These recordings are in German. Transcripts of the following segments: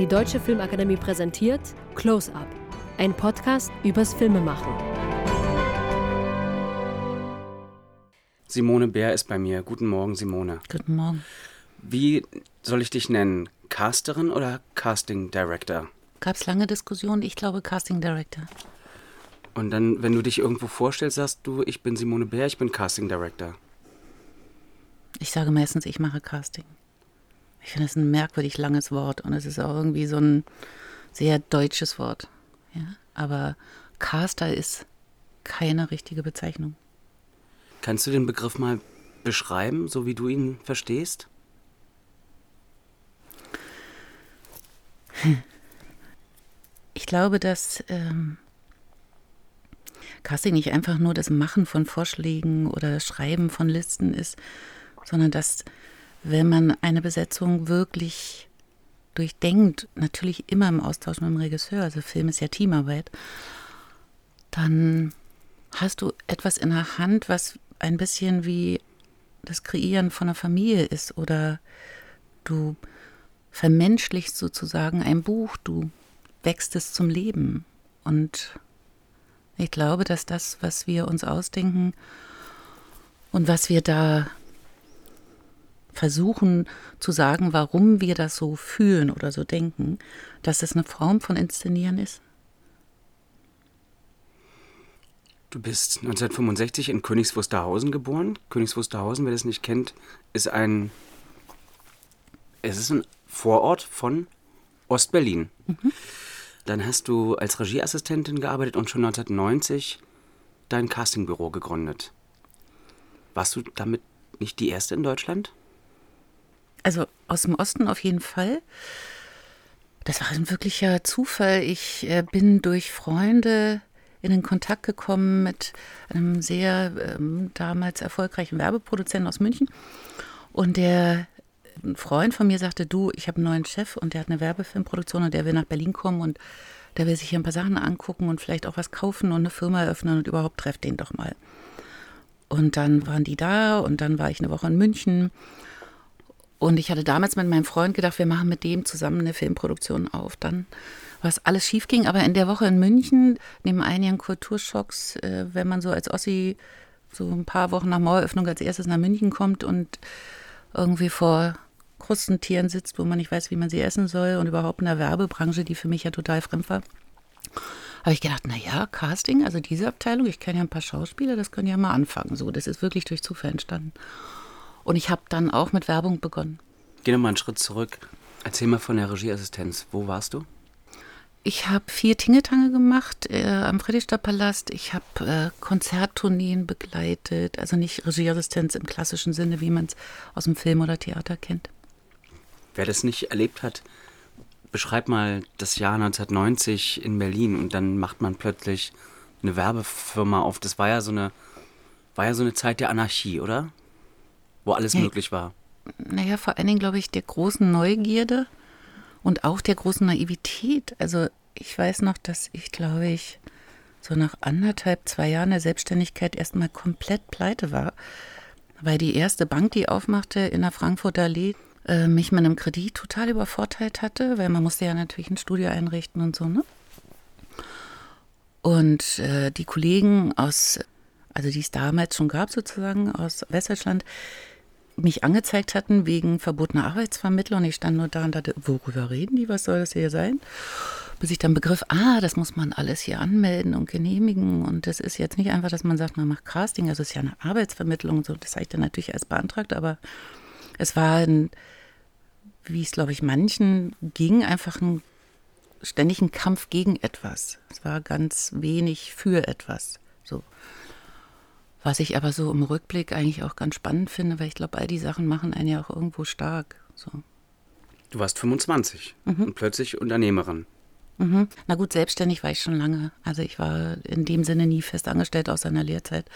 Die Deutsche Filmakademie präsentiert Close Up, ein Podcast übers Filmemachen. Simone Bär ist bei mir. Guten Morgen, Simone. Guten Morgen. Wie soll ich dich nennen? Casterin oder Casting Director? Gab es lange Diskussionen? Ich glaube Casting Director. Und dann, wenn du dich irgendwo vorstellst, sagst du, ich bin Simone Bär, ich bin Casting Director. Ich sage meistens, ich mache Casting. Ich finde es ein merkwürdig langes Wort und es ist auch irgendwie so ein sehr deutsches Wort. Ja? Aber Caster ist keine richtige Bezeichnung. Kannst du den Begriff mal beschreiben, so wie du ihn verstehst? Ich glaube, dass ähm, Casting nicht einfach nur das Machen von Vorschlägen oder das Schreiben von Listen ist, sondern dass, wenn man eine Besetzung wirklich durchdenkt, natürlich immer im Austausch mit dem Regisseur, also Film ist ja Teamarbeit, dann hast du etwas in der Hand, was ein bisschen wie das Kreieren von einer Familie ist oder du vermenschlichst sozusagen ein Buch, du wächst es zum Leben. Und ich glaube, dass das, was wir uns ausdenken und was wir da versuchen zu sagen, warum wir das so fühlen oder so denken, dass es eine Form von Inszenieren ist. Du bist 1965 in Königs Wusterhausen geboren. Königs Wusterhausen, wer das nicht kennt, ist ein. Es ist ein Vorort von Ostberlin. Mhm. Dann hast du als Regieassistentin gearbeitet und schon 1990 dein Castingbüro gegründet. Warst du damit nicht die erste in Deutschland? Also aus dem Osten auf jeden Fall. Das war ein wirklicher Zufall. Ich äh, bin durch Freunde in den Kontakt gekommen mit einem sehr ähm, damals erfolgreichen Werbeproduzenten aus München. Und der ein Freund von mir sagte, du, ich habe einen neuen Chef und der hat eine Werbefilmproduktion und der will nach Berlin kommen und der will sich hier ein paar Sachen angucken und vielleicht auch was kaufen und eine Firma eröffnen und überhaupt trefft den doch mal. Und dann waren die da und dann war ich eine Woche in München. Und ich hatte damals mit meinem Freund gedacht, wir machen mit dem zusammen eine Filmproduktion auf. Dann, was alles schief ging, aber in der Woche in München, neben einigen Kulturschocks, äh, wenn man so als Ossi so ein paar Wochen nach Maueröffnung als erstes nach München kommt und irgendwie vor Krustentieren sitzt, wo man nicht weiß, wie man sie essen soll und überhaupt in der Werbebranche, die für mich ja total fremd war, habe ich gedacht, naja, Casting, also diese Abteilung, ich kenne ja ein paar Schauspieler, das können ja mal anfangen. So, das ist wirklich durch Zufall entstanden. Und ich habe dann auch mit Werbung begonnen. Geh nochmal einen Schritt zurück. Erzähl mal von der Regieassistenz. Wo warst du? Ich habe vier Tingetange gemacht äh, am Friedrichstadtpalast. Ich habe äh, Konzerttourneen begleitet, also nicht Regieassistenz im klassischen Sinne, wie man es aus dem Film oder Theater kennt. Wer das nicht erlebt hat, beschreib mal das Jahr 1990 in Berlin und dann macht man plötzlich eine Werbefirma auf. Das war ja so eine, war ja so eine Zeit der Anarchie, oder? Wo alles ja, möglich war. Naja, vor allen Dingen, glaube ich, der großen Neugierde und auch der großen Naivität. Also ich weiß noch, dass ich, glaube ich, so nach anderthalb, zwei Jahren der Selbstständigkeit erstmal komplett pleite war, weil die erste Bank, die aufmachte in der Frankfurter Allee, äh, mich mit einem Kredit total übervorteilt hatte, weil man musste ja natürlich ein Studio einrichten und so, ne? Und äh, die Kollegen aus, also die es damals schon gab sozusagen aus Westdeutschland, mich angezeigt hatten wegen verbotener Arbeitsvermittlung. Ich stand nur da und dachte, worüber reden die? Was soll das hier sein? Bis ich dann begriff, ah, das muss man alles hier anmelden und genehmigen. Und das ist jetzt nicht einfach, dass man sagt, man macht Casting, also es ist ja eine Arbeitsvermittlung. So, das habe ich dann natürlich erst beantragt, aber es war ein, wie es, glaube ich, manchen ging, einfach ein ständigen Kampf gegen etwas. Es war ganz wenig für etwas. So. Was ich aber so im Rückblick eigentlich auch ganz spannend finde, weil ich glaube, all die Sachen machen einen ja auch irgendwo stark. So. Du warst 25 mhm. und plötzlich Unternehmerin. Mhm. Na gut, selbstständig war ich schon lange. Also ich war in dem Sinne nie fest angestellt aus einer Lehrzeit.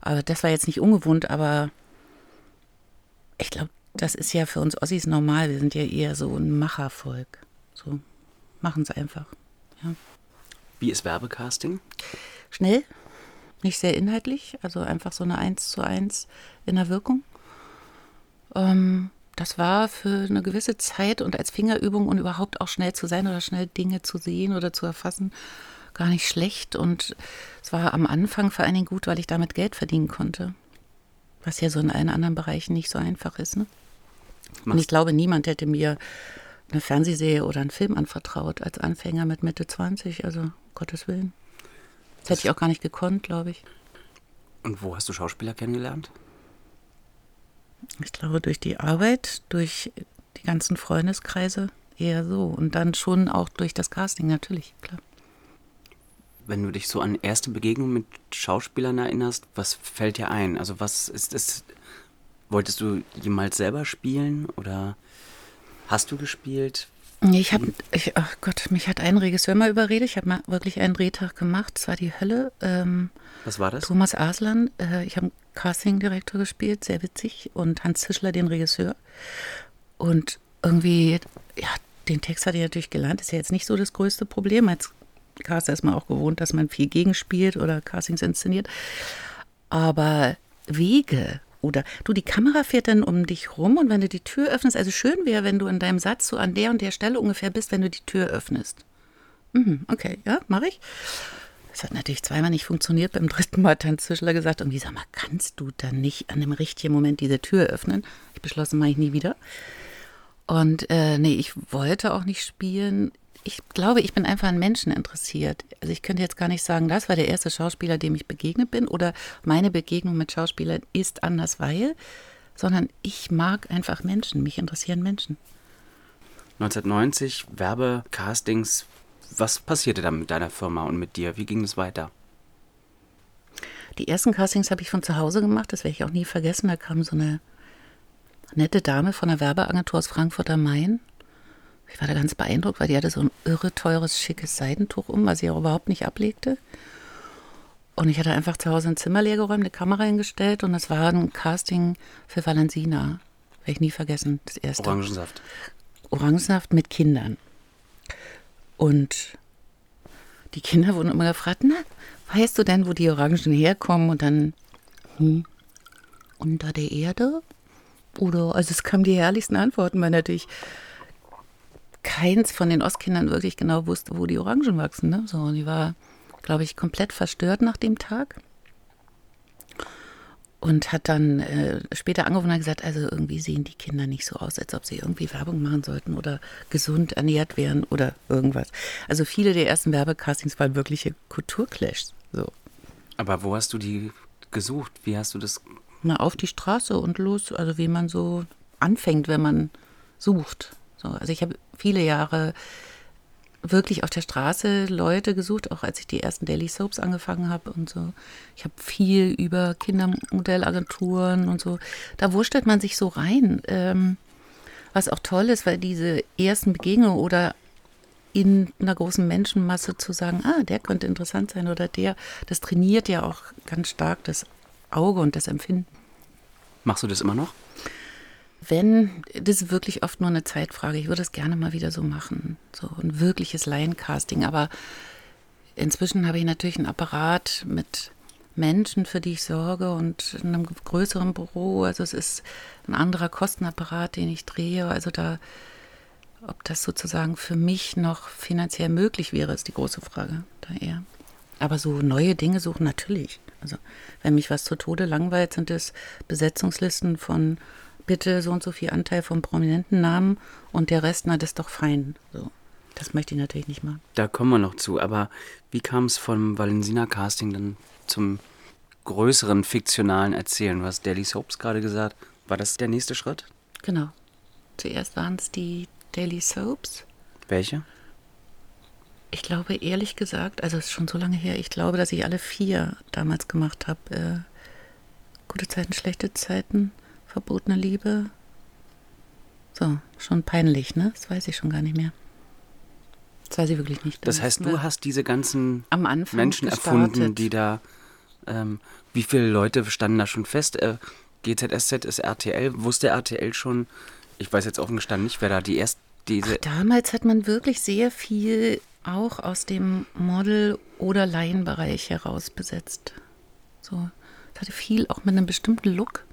Aber das war jetzt nicht ungewohnt, aber ich glaube, das ist ja für uns Ossis normal. Wir sind ja eher so ein Machervolk. So, machen es einfach. Ja. Wie ist Werbecasting? Schnell, nicht sehr inhaltlich, also einfach so eine Eins zu eins in der Wirkung. Ähm, das war für eine gewisse Zeit und als Fingerübung und überhaupt auch schnell zu sein oder schnell Dinge zu sehen oder zu erfassen, gar nicht schlecht. Und es war am Anfang vor allen Dingen gut, weil ich damit Geld verdienen konnte. Was ja so in allen anderen Bereichen nicht so einfach ist. Ne? Und ich glaube, niemand hätte mir eine Fernsehserie oder einen Film anvertraut als Anfänger mit Mitte 20. Also, Gottes Willen. Das hätte ich auch gar nicht gekonnt, glaube ich. Und wo hast du Schauspieler kennengelernt? Ich glaube, durch die Arbeit, durch die ganzen Freundeskreise eher so. Und dann schon auch durch das Casting, natürlich, klar. Wenn du dich so an erste Begegnungen mit Schauspielern erinnerst, was fällt dir ein? Also was ist es? Wolltest du jemals selber spielen oder hast du gespielt? Ich habe, ich, ach Gott, mich hat ein Regisseur mal überredet. Ich habe mal wirklich einen Drehtag gemacht. Es war die Hölle. Ähm, Was war das? Thomas Aslan. Äh, ich habe einen Casting-Direktor gespielt, sehr witzig. Und Hans Zischler, den Regisseur. Und irgendwie, ja, den Text hatte ich natürlich gelernt. Ist ja jetzt nicht so das größte Problem. Als Caster ist man auch gewohnt, dass man viel gegenspielt oder Castings inszeniert. Aber Wege oder du, die Kamera fährt dann um dich rum und wenn du die Tür öffnest, also schön wäre, wenn du in deinem Satz so an der und der Stelle ungefähr bist, wenn du die Tür öffnest. Mhm, okay, ja, mache ich. Das hat natürlich zweimal nicht funktioniert. Beim dritten Mal hat Hans Zischler gesagt, irgendwie, sag mal, kannst du dann nicht an dem richtigen Moment diese Tür öffnen? Ich beschlossen, mache ich nie wieder. Und äh, nee, ich wollte auch nicht spielen ich glaube, ich bin einfach an Menschen interessiert. Also ich könnte jetzt gar nicht sagen, das war der erste Schauspieler, dem ich begegnet bin oder meine Begegnung mit Schauspielern ist anders, weil, sondern ich mag einfach Menschen, mich interessieren Menschen. 1990 Werbecastings. Was passierte da mit deiner Firma und mit dir? Wie ging es weiter? Die ersten Castings habe ich von zu Hause gemacht, das werde ich auch nie vergessen. Da kam so eine nette Dame von der Werbeagentur aus Frankfurt am Main ich war da ganz beeindruckt, weil die hatte so ein irre teures, schickes Seidentuch um, was sie auch überhaupt nicht ablegte. Und ich hatte einfach zu Hause ein Zimmer leer geräumt, eine Kamera hingestellt und es war ein Casting für Valensina. Werde ich nie vergessen, das erste. Orangensaft. Orangensaft mit Kindern. Und die Kinder wurden immer gefragt, na, weißt du denn, wo die Orangen herkommen? Und dann, hm, unter der Erde? Oder, also es kamen die herrlichsten Antworten, weil natürlich keins von den Ostkindern wirklich genau wusste, wo die Orangen wachsen. Ne? So, und die war, glaube ich, komplett verstört nach dem Tag. Und hat dann äh, später angerufen und gesagt, also irgendwie sehen die Kinder nicht so aus, als ob sie irgendwie Werbung machen sollten oder gesund ernährt wären oder irgendwas. Also viele der ersten Werbecastings waren wirkliche Kulturclashs. So. Aber wo hast du die gesucht? Wie hast du das? Na, auf die Straße und los, also wie man so anfängt, wenn man sucht. So, also ich habe viele Jahre wirklich auf der Straße Leute gesucht, auch als ich die ersten Daily Soaps angefangen habe und so. Ich habe viel über Kindermodellagenturen und so. Da wurstelt man sich so rein. Ähm, was auch toll ist, weil diese ersten Begegnungen oder in einer großen Menschenmasse zu sagen, ah, der könnte interessant sein oder der, das trainiert ja auch ganz stark das Auge und das Empfinden. Machst du das immer noch? Wenn, das ist wirklich oft nur eine Zeitfrage. Ich würde es gerne mal wieder so machen. So ein wirkliches Laiencasting. Aber inzwischen habe ich natürlich einen Apparat mit Menschen, für die ich sorge und in einem größeren Büro. Also es ist ein anderer Kostenapparat, den ich drehe. Also da, ob das sozusagen für mich noch finanziell möglich wäre, ist die große Frage da eher. Aber so neue Dinge suchen natürlich. Also wenn mich was zu Tode langweilt, sind es Besetzungslisten von bitte so und so viel Anteil vom prominenten Namen und der Rest, na, das ist doch fein. So. Das möchte ich natürlich nicht machen. Da kommen wir noch zu, aber wie kam es vom Valensina-Casting dann zum größeren fiktionalen Erzählen? Du hast Daily Soaps gerade gesagt. War das der nächste Schritt? Genau. Zuerst waren es die Daily Soaps. Welche? Ich glaube, ehrlich gesagt, also es ist schon so lange her, ich glaube, dass ich alle vier damals gemacht habe. Äh, gute Zeiten, schlechte Zeiten, verbotene Liebe. So, schon peinlich, ne? Das weiß ich schon gar nicht mehr. Das weiß ich wirklich nicht. Das heißt, du hast diese ganzen Menschen gestartet. erfunden, die da. Ähm, wie viele Leute standen da schon fest? Äh, GZSZ ist RTL. Wusste RTL schon? Ich weiß jetzt offen gestanden nicht, wer da die erste. Diese Ach, damals hat man wirklich sehr viel auch aus dem Model- oder Laienbereich heraus besetzt. So, es hatte viel auch mit einem bestimmten Look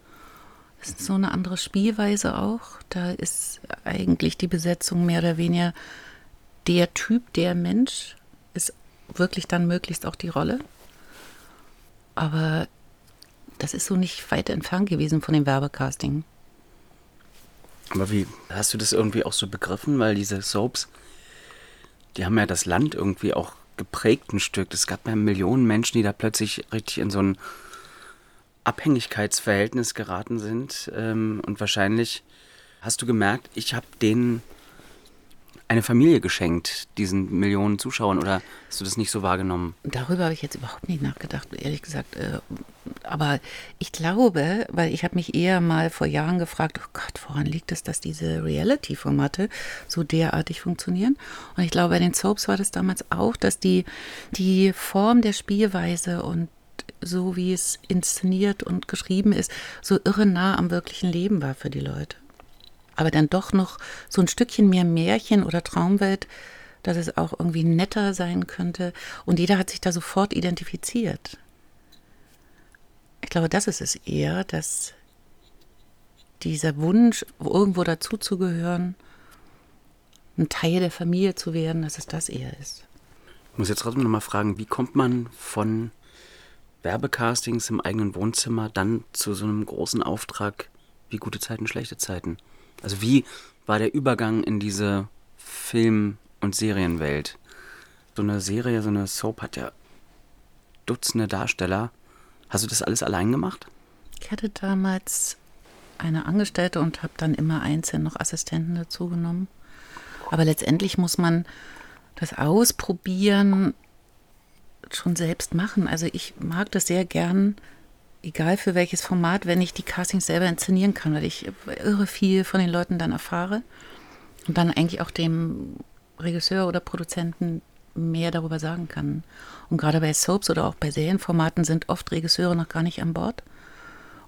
Es ist so eine andere Spielweise auch. Da ist eigentlich die Besetzung mehr oder weniger der Typ, der Mensch, ist wirklich dann möglichst auch die Rolle. Aber das ist so nicht weit entfernt gewesen von dem Werbecasting. Aber wie hast du das irgendwie auch so begriffen? Weil diese Soaps, die haben ja das Land irgendwie auch geprägt ein Stück. Es gab ja Millionen Menschen, die da plötzlich richtig in so ein Abhängigkeitsverhältnis geraten sind. Ähm, und wahrscheinlich hast du gemerkt, ich habe denen eine Familie geschenkt, diesen Millionen Zuschauern, oder hast du das nicht so wahrgenommen? Darüber habe ich jetzt überhaupt nicht nachgedacht, ehrlich gesagt. Äh, aber ich glaube, weil ich habe mich eher mal vor Jahren gefragt, oh Gott, woran liegt es, dass diese Reality-Formate so derartig funktionieren? Und ich glaube, bei den Soaps war das damals auch, dass die, die Form der Spielweise und so wie es inszeniert und geschrieben ist, so irre nah am wirklichen Leben war für die Leute aber dann doch noch so ein Stückchen mehr Märchen oder Traumwelt, dass es auch irgendwie netter sein könnte. Und jeder hat sich da sofort identifiziert. Ich glaube, das ist es eher, dass dieser Wunsch, irgendwo dazuzugehören, ein Teil der Familie zu werden, dass es das eher ist. Ich muss jetzt trotzdem nochmal fragen, wie kommt man von Werbecastings im eigenen Wohnzimmer dann zu so einem großen Auftrag wie gute Zeiten, schlechte Zeiten? Also wie war der Übergang in diese Film- und Serienwelt? So eine Serie, so eine Soap hat ja Dutzende Darsteller. Hast du das alles allein gemacht? Ich hatte damals eine Angestellte und habe dann immer einzeln noch Assistenten dazu genommen. Aber letztendlich muss man das Ausprobieren schon selbst machen. Also ich mag das sehr gern, egal für welches Format, wenn ich die Castings selber inszenieren kann, weil ich irre viel von den Leuten dann erfahre und dann eigentlich auch dem Regisseur oder Produzenten mehr darüber sagen kann. Und gerade bei Soaps oder auch bei Serienformaten sind oft Regisseure noch gar nicht an Bord.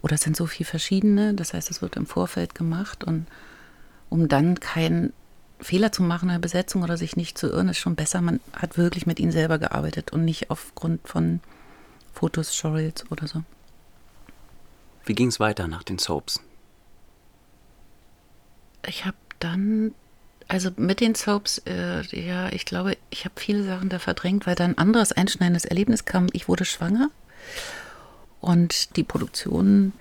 Oder es sind so viele verschiedene, das heißt, es wird im Vorfeld gemacht und um dann keinen Fehler zu machen in der Besetzung oder sich nicht zu irren, ist schon besser, man hat wirklich mit ihnen selber gearbeitet und nicht aufgrund von Fotos, Showreels oder so. Wie ging es weiter nach den Soaps? Ich habe dann, also mit den Soaps, äh, ja, ich glaube, ich habe viele Sachen da verdrängt, weil da ein anderes einschneidendes Erlebnis kam. Ich wurde schwanger und die Produktion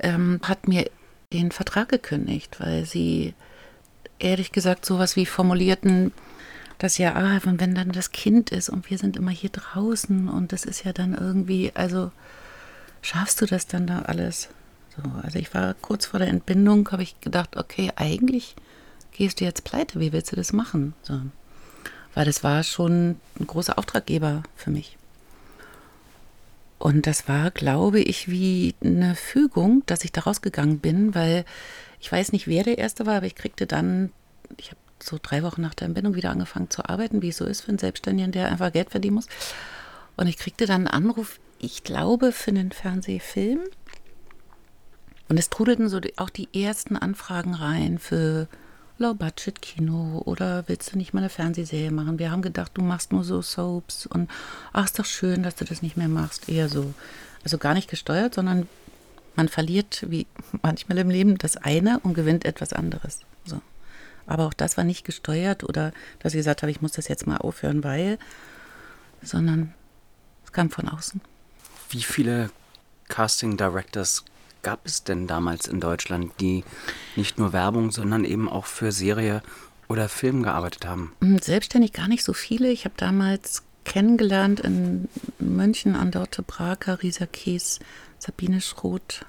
ähm, hat mir den Vertrag gekündigt, weil sie ehrlich gesagt sowas wie formulierten, dass ja, ah, wenn dann das Kind ist und wir sind immer hier draußen und das ist ja dann irgendwie, also schaffst du das dann da alles? So, also ich war kurz vor der Entbindung, habe ich gedacht, okay, eigentlich gehst du jetzt pleite, wie willst du das machen? So. Weil das war schon ein großer Auftraggeber für mich. Und das war, glaube ich, wie eine Fügung, dass ich da rausgegangen bin, weil ich weiß nicht, wer der Erste war, aber ich kriegte dann, ich habe so drei Wochen nach der Entbindung wieder angefangen zu arbeiten, wie es so ist für einen Selbstständigen, der einfach Geld verdienen muss. Und ich kriegte dann einen Anruf, ich glaube, für einen Fernsehfilm. Und es trudelten so auch die ersten Anfragen rein für Low-Budget-Kino oder willst du nicht mal eine Fernsehserie machen? Wir haben gedacht, du machst nur so Soaps und ach, ist doch schön, dass du das nicht mehr machst. Eher so. Also gar nicht gesteuert, sondern man verliert, wie manchmal im Leben, das eine und gewinnt etwas anderes. So. Aber auch das war nicht gesteuert oder dass ich gesagt habe, ich muss das jetzt mal aufhören, weil, sondern es kam von außen. Wie viele Casting Directors gab es denn damals in Deutschland, die nicht nur Werbung, sondern eben auch für Serie oder Film gearbeitet haben? Hm, selbstständig gar nicht so viele. Ich habe damals kennengelernt in München an Dorte Braker, Risa Kies, Sabine Schroth.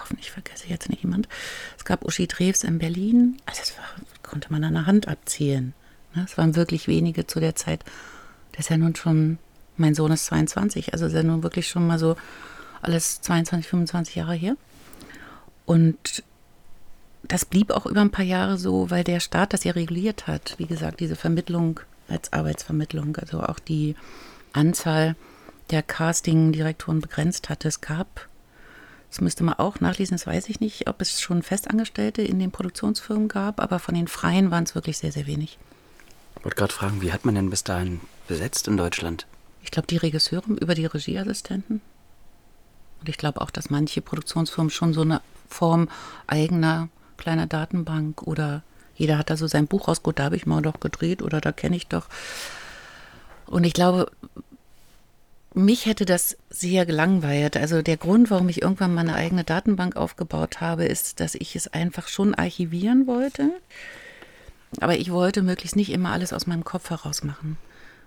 Hoffentlich vergesse ich jetzt nicht jemand. Es gab Uschi Drews in Berlin. Also das war, konnte man an der Hand abzählen. Ne? Es waren wirklich wenige zu der Zeit. Das ist ja nun schon mein Sohn ist 22, also ist ja nun wirklich schon mal so alles 22, 25 Jahre her. Und das blieb auch über ein paar Jahre so, weil der Staat das ja reguliert hat. Wie gesagt, diese Vermittlung als Arbeitsvermittlung, also auch die Anzahl der Casting-Direktoren begrenzt hatte. Es gab, das müsste man auch nachlesen, das weiß ich nicht, ob es schon Festangestellte in den Produktionsfirmen gab, aber von den Freien waren es wirklich sehr, sehr wenig. Ich wollte gerade fragen, wie hat man denn bis dahin besetzt in Deutschland? Ich glaube, die Regisseure über die Regieassistenten. Und ich glaube auch, dass manche Produktionsfirmen schon so eine Form eigener kleiner Datenbank oder jeder hat da so sein Buch raus, gut, da habe ich mal doch gedreht oder da kenne ich doch. Und ich glaube, mich hätte das sehr gelangweilt. Also der Grund, warum ich irgendwann meine eigene Datenbank aufgebaut habe, ist, dass ich es einfach schon archivieren wollte. Aber ich wollte möglichst nicht immer alles aus meinem Kopf heraus machen,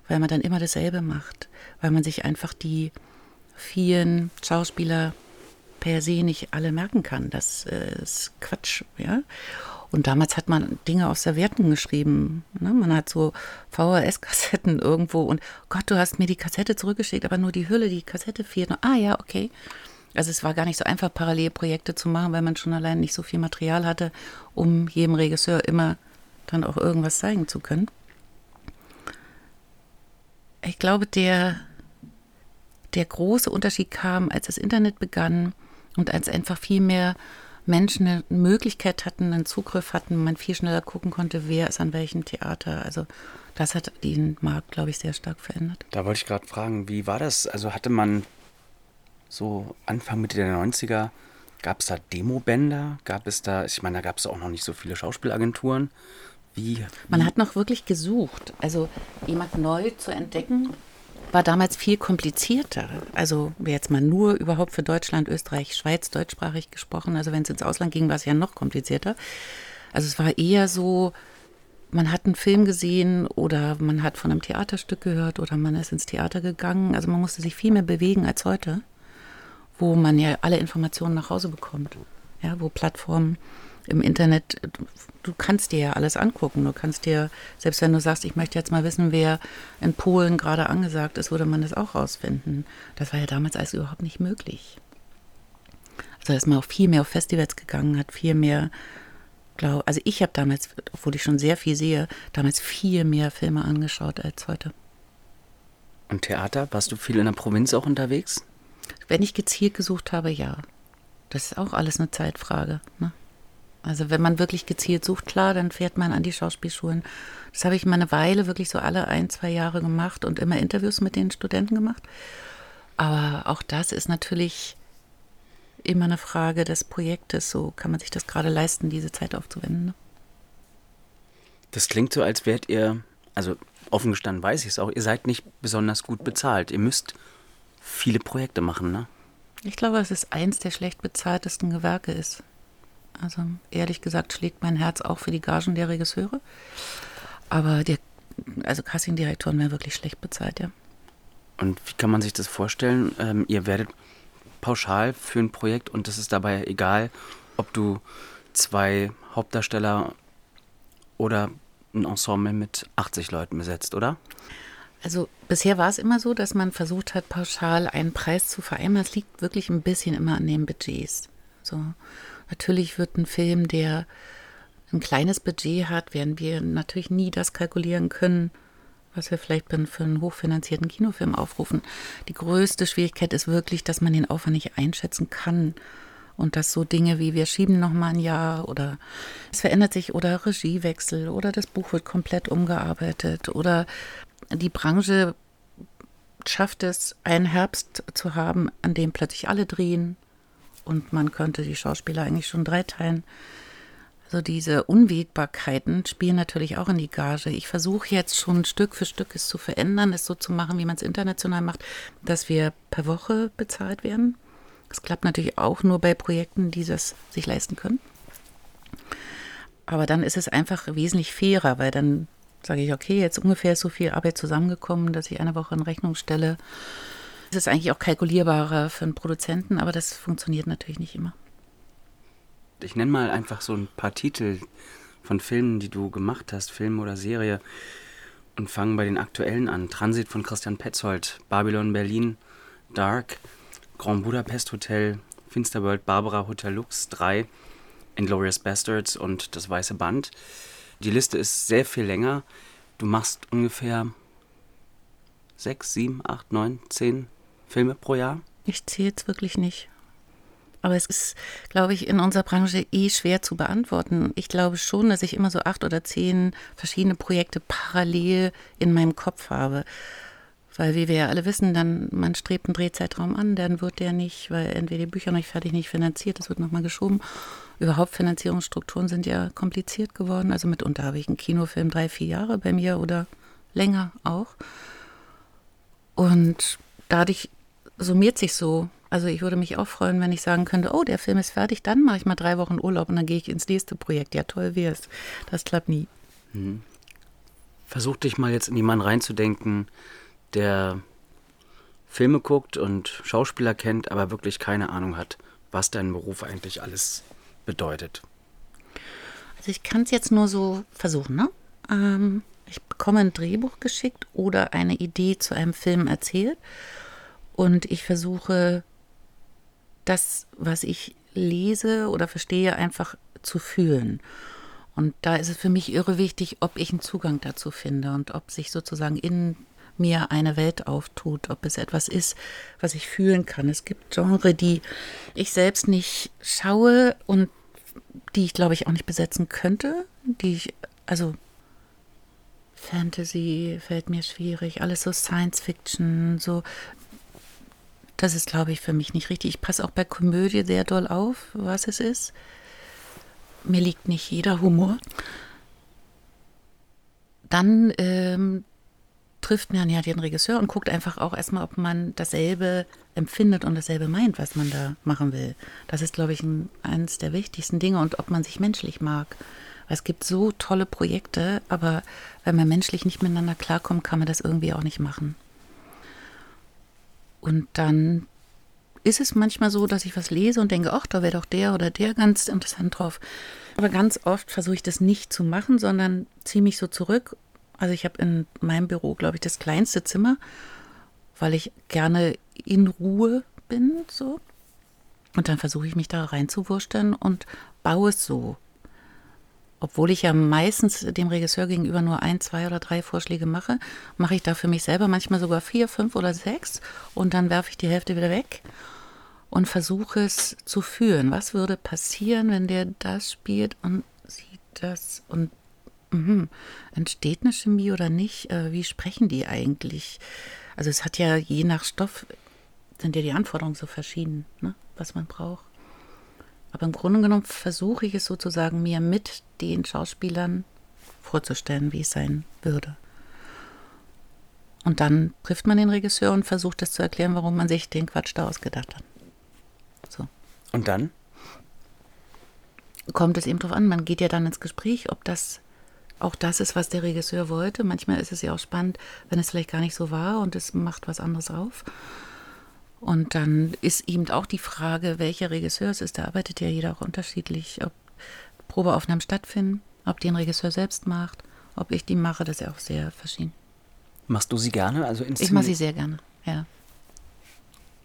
weil man dann immer dasselbe macht, weil man sich einfach die vielen Schauspieler per se nicht alle merken kann. Das äh, ist Quatsch, ja. Und damals hat man Dinge aus Servietten geschrieben. Ne? Man hat so VHS-Kassetten irgendwo und Gott, du hast mir die Kassette zurückgeschickt, aber nur die Hülle, die Kassette fehlt. Ah ja, okay. Also es war gar nicht so einfach, Parallelprojekte zu machen, weil man schon allein nicht so viel Material hatte, um jedem Regisseur immer dann auch irgendwas zeigen zu können. Ich glaube, der, der große Unterschied kam, als das Internet begann und als einfach viel mehr Menschen eine Möglichkeit hatten, einen Zugriff hatten, man viel schneller gucken konnte, wer ist an welchem Theater. Also das hat den Markt, glaube ich, sehr stark verändert. Da wollte ich gerade fragen, wie war das? Also hatte man so Anfang Mitte der 90er, gab es da Demobänder? Gab es da, ich meine, da gab es auch noch nicht so viele Schauspielagenturen. Wie, wie? Man hat noch wirklich gesucht. Also jemand neu zu entdecken, war damals viel komplizierter. Also jetzt mal nur überhaupt für Deutschland, Österreich, Schweiz deutschsprachig gesprochen. Also wenn es ins Ausland ging, war es ja noch komplizierter. Also es war eher so, man hat einen Film gesehen oder man hat von einem Theaterstück gehört oder man ist ins Theater gegangen. Also man musste sich viel mehr bewegen als heute, wo man ja alle Informationen nach Hause bekommt. Ja, wo Plattformen im Internet, du kannst dir ja alles angucken. Du kannst dir, selbst wenn du sagst, ich möchte jetzt mal wissen, wer in Polen gerade angesagt ist, würde man das auch rausfinden. Das war ja damals alles überhaupt nicht möglich. Also ist man auch viel mehr auf Festivals gegangen, hat viel mehr, glaube also ich habe damals, obwohl ich schon sehr viel sehe, damals viel mehr Filme angeschaut als heute. Und Theater? Warst du viel in der Provinz auch unterwegs? Wenn ich gezielt gesucht habe, ja. Das ist auch alles eine Zeitfrage. Ne? Also wenn man wirklich gezielt sucht, klar, dann fährt man an die Schauspielschulen. Das habe ich mal eine Weile wirklich so alle ein, zwei Jahre gemacht und immer Interviews mit den Studenten gemacht. Aber auch das ist natürlich immer eine Frage des Projektes. So kann man sich das gerade leisten, diese Zeit aufzuwenden. Ne? Das klingt so, als wärt ihr, also offen gestanden weiß ich es auch, ihr seid nicht besonders gut bezahlt. Ihr müsst viele Projekte machen, ne? Ich glaube, dass es eins der schlecht bezahltesten Gewerke ist. Also ehrlich gesagt schlägt mein Herz auch für die Gagen der Regisseure. Aber der, also Casting-Direktoren werden wirklich schlecht bezahlt, ja. Und wie kann man sich das vorstellen? Ähm, ihr werdet pauschal für ein Projekt und es ist dabei egal, ob du zwei Hauptdarsteller oder ein Ensemble mit 80 Leuten besetzt, oder? Also bisher war es immer so, dass man versucht hat, pauschal einen Preis zu vereinbaren. Es liegt wirklich ein bisschen immer an den Budgets. So. Natürlich wird ein Film, der ein kleines Budget hat, werden wir natürlich nie das kalkulieren können, was wir vielleicht für einen hochfinanzierten Kinofilm aufrufen. Die größte Schwierigkeit ist wirklich, dass man den Aufwand nicht einschätzen kann. Und dass so Dinge wie wir schieben noch mal ein Jahr oder es verändert sich oder Regiewechsel oder das Buch wird komplett umgearbeitet oder die Branche schafft es, einen Herbst zu haben, an dem plötzlich alle drehen und man könnte die Schauspieler eigentlich schon dreiteilen. Also diese Unwägbarkeiten spielen natürlich auch in die Gage. Ich versuche jetzt schon Stück für Stück es zu verändern, es so zu machen, wie man es international macht, dass wir per Woche bezahlt werden. Das klappt natürlich auch nur bei Projekten, die das sich leisten können. Aber dann ist es einfach wesentlich fairer, weil dann sage ich, okay, jetzt ungefähr so viel Arbeit zusammengekommen, dass ich eine Woche in Rechnung stelle es ist eigentlich auch kalkulierbarer für einen Produzenten, aber das funktioniert natürlich nicht immer. Ich nenne mal einfach so ein paar Titel von Filmen, die du gemacht hast, Film oder Serie, und fangen bei den aktuellen an. Transit von Christian Petzold, Babylon Berlin, Dark, Grand Budapest Hotel, Finsterworld, Barbara Hotel Lux 3, Inglorious Bastards und Das Weiße Band. Die Liste ist sehr viel länger. Du machst ungefähr sechs, sieben, acht, neun, zehn Filme pro Jahr? Ich zähle jetzt wirklich nicht. Aber es ist, glaube ich, in unserer Branche eh schwer zu beantworten. Ich glaube schon, dass ich immer so acht oder zehn verschiedene Projekte parallel in meinem Kopf habe. Weil, wie wir ja alle wissen, dann man strebt einen Drehzeitraum an, dann wird der nicht, weil entweder die Bücher noch nicht fertig, nicht finanziert, es wird nochmal geschoben. Überhaupt Finanzierungsstrukturen sind ja kompliziert geworden. Also mitunter habe ich einen Kinofilm drei, vier Jahre bei mir oder länger auch. Und dadurch summiert sich so. Also ich würde mich auch freuen, wenn ich sagen könnte, oh, der Film ist fertig, dann mache ich mal drei Wochen Urlaub und dann gehe ich ins nächste Projekt. Ja, toll wäre es. Das klappt nie. Mhm. Versuch dich mal jetzt in jemanden reinzudenken, der Filme guckt und Schauspieler kennt, aber wirklich keine Ahnung hat, was dein Beruf eigentlich alles bedeutet. Also ich kann es jetzt nur so versuchen, ne? Ähm, ich bekomme ein Drehbuch geschickt oder eine Idee zu einem Film erzählt und ich versuche das, was ich lese oder verstehe, einfach zu fühlen. Und da ist es für mich irre wichtig, ob ich einen Zugang dazu finde und ob sich sozusagen in mir eine Welt auftut, ob es etwas ist, was ich fühlen kann. Es gibt Genre, die ich selbst nicht schaue und die ich, glaube ich, auch nicht besetzen könnte, die ich, also Fantasy fällt mir schwierig, alles so Science Fiction, so. Das ist, glaube ich, für mich nicht richtig. Ich passe auch bei Komödie sehr doll auf, was es ist. Mir liegt nicht jeder Humor. Dann ähm, trifft man ja den Regisseur und guckt einfach auch erstmal, ob man dasselbe empfindet und dasselbe meint, was man da machen will. Das ist, glaube ich, ein, eines der wichtigsten Dinge und ob man sich menschlich mag. Es gibt so tolle Projekte, aber wenn man menschlich nicht miteinander klarkommt, kann man das irgendwie auch nicht machen. Und dann ist es manchmal so, dass ich was lese und denke, ach, da wäre doch der oder der ganz interessant drauf. Aber ganz oft versuche ich das nicht zu machen, sondern ziehe mich so zurück also ich habe in meinem Büro, glaube ich, das kleinste Zimmer, weil ich gerne in Ruhe bin, so. Und dann versuche ich mich da reinzuwursteln und baue es so. Obwohl ich ja meistens dem Regisseur gegenüber nur ein, zwei oder drei Vorschläge mache, mache ich da für mich selber manchmal sogar vier, fünf oder sechs und dann werfe ich die Hälfte wieder weg und versuche es zu führen. Was würde passieren, wenn der das spielt und sieht das und Mhm. Entsteht eine Chemie oder nicht? Äh, wie sprechen die eigentlich? Also es hat ja je nach Stoff, sind ja die Anforderungen so verschieden, ne? was man braucht. Aber im Grunde genommen versuche ich es sozusagen mir mit den Schauspielern vorzustellen, wie es sein würde. Und dann trifft man den Regisseur und versucht das zu erklären, warum man sich den Quatsch da ausgedacht hat. So. Und dann? Kommt es eben darauf an, man geht ja dann ins Gespräch, ob das auch das ist, was der Regisseur wollte. Manchmal ist es ja auch spannend, wenn es vielleicht gar nicht so war und es macht was anderes auf. Und dann ist eben auch die Frage, welcher Regisseur es ist. Da arbeitet ja jeder auch unterschiedlich. Ob Probeaufnahmen stattfinden, ob die ein Regisseur selbst macht, ob ich die mache, das ist ja auch sehr verschieden. Machst du sie gerne? Also ich mache sie sehr gerne, ja.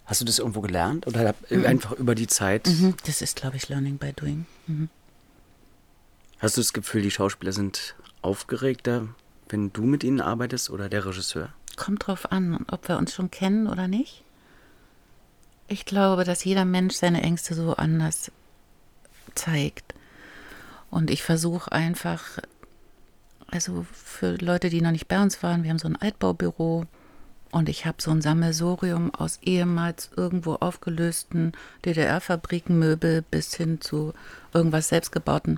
Hast du das irgendwo gelernt oder mhm. einfach über die Zeit? Mhm. Das ist, glaube ich, Learning by Doing. Mhm. Hast du das Gefühl, die Schauspieler sind aufgeregter, wenn du mit ihnen arbeitest oder der Regisseur? Kommt drauf an, ob wir uns schon kennen oder nicht. Ich glaube, dass jeder Mensch seine Ängste so anders zeigt. Und ich versuche einfach, also für Leute, die noch nicht bei uns waren, wir haben so ein Altbaubüro und ich habe so ein Sammelsorium aus ehemals irgendwo aufgelösten DDR-Fabrikenmöbel bis hin zu irgendwas selbstgebauten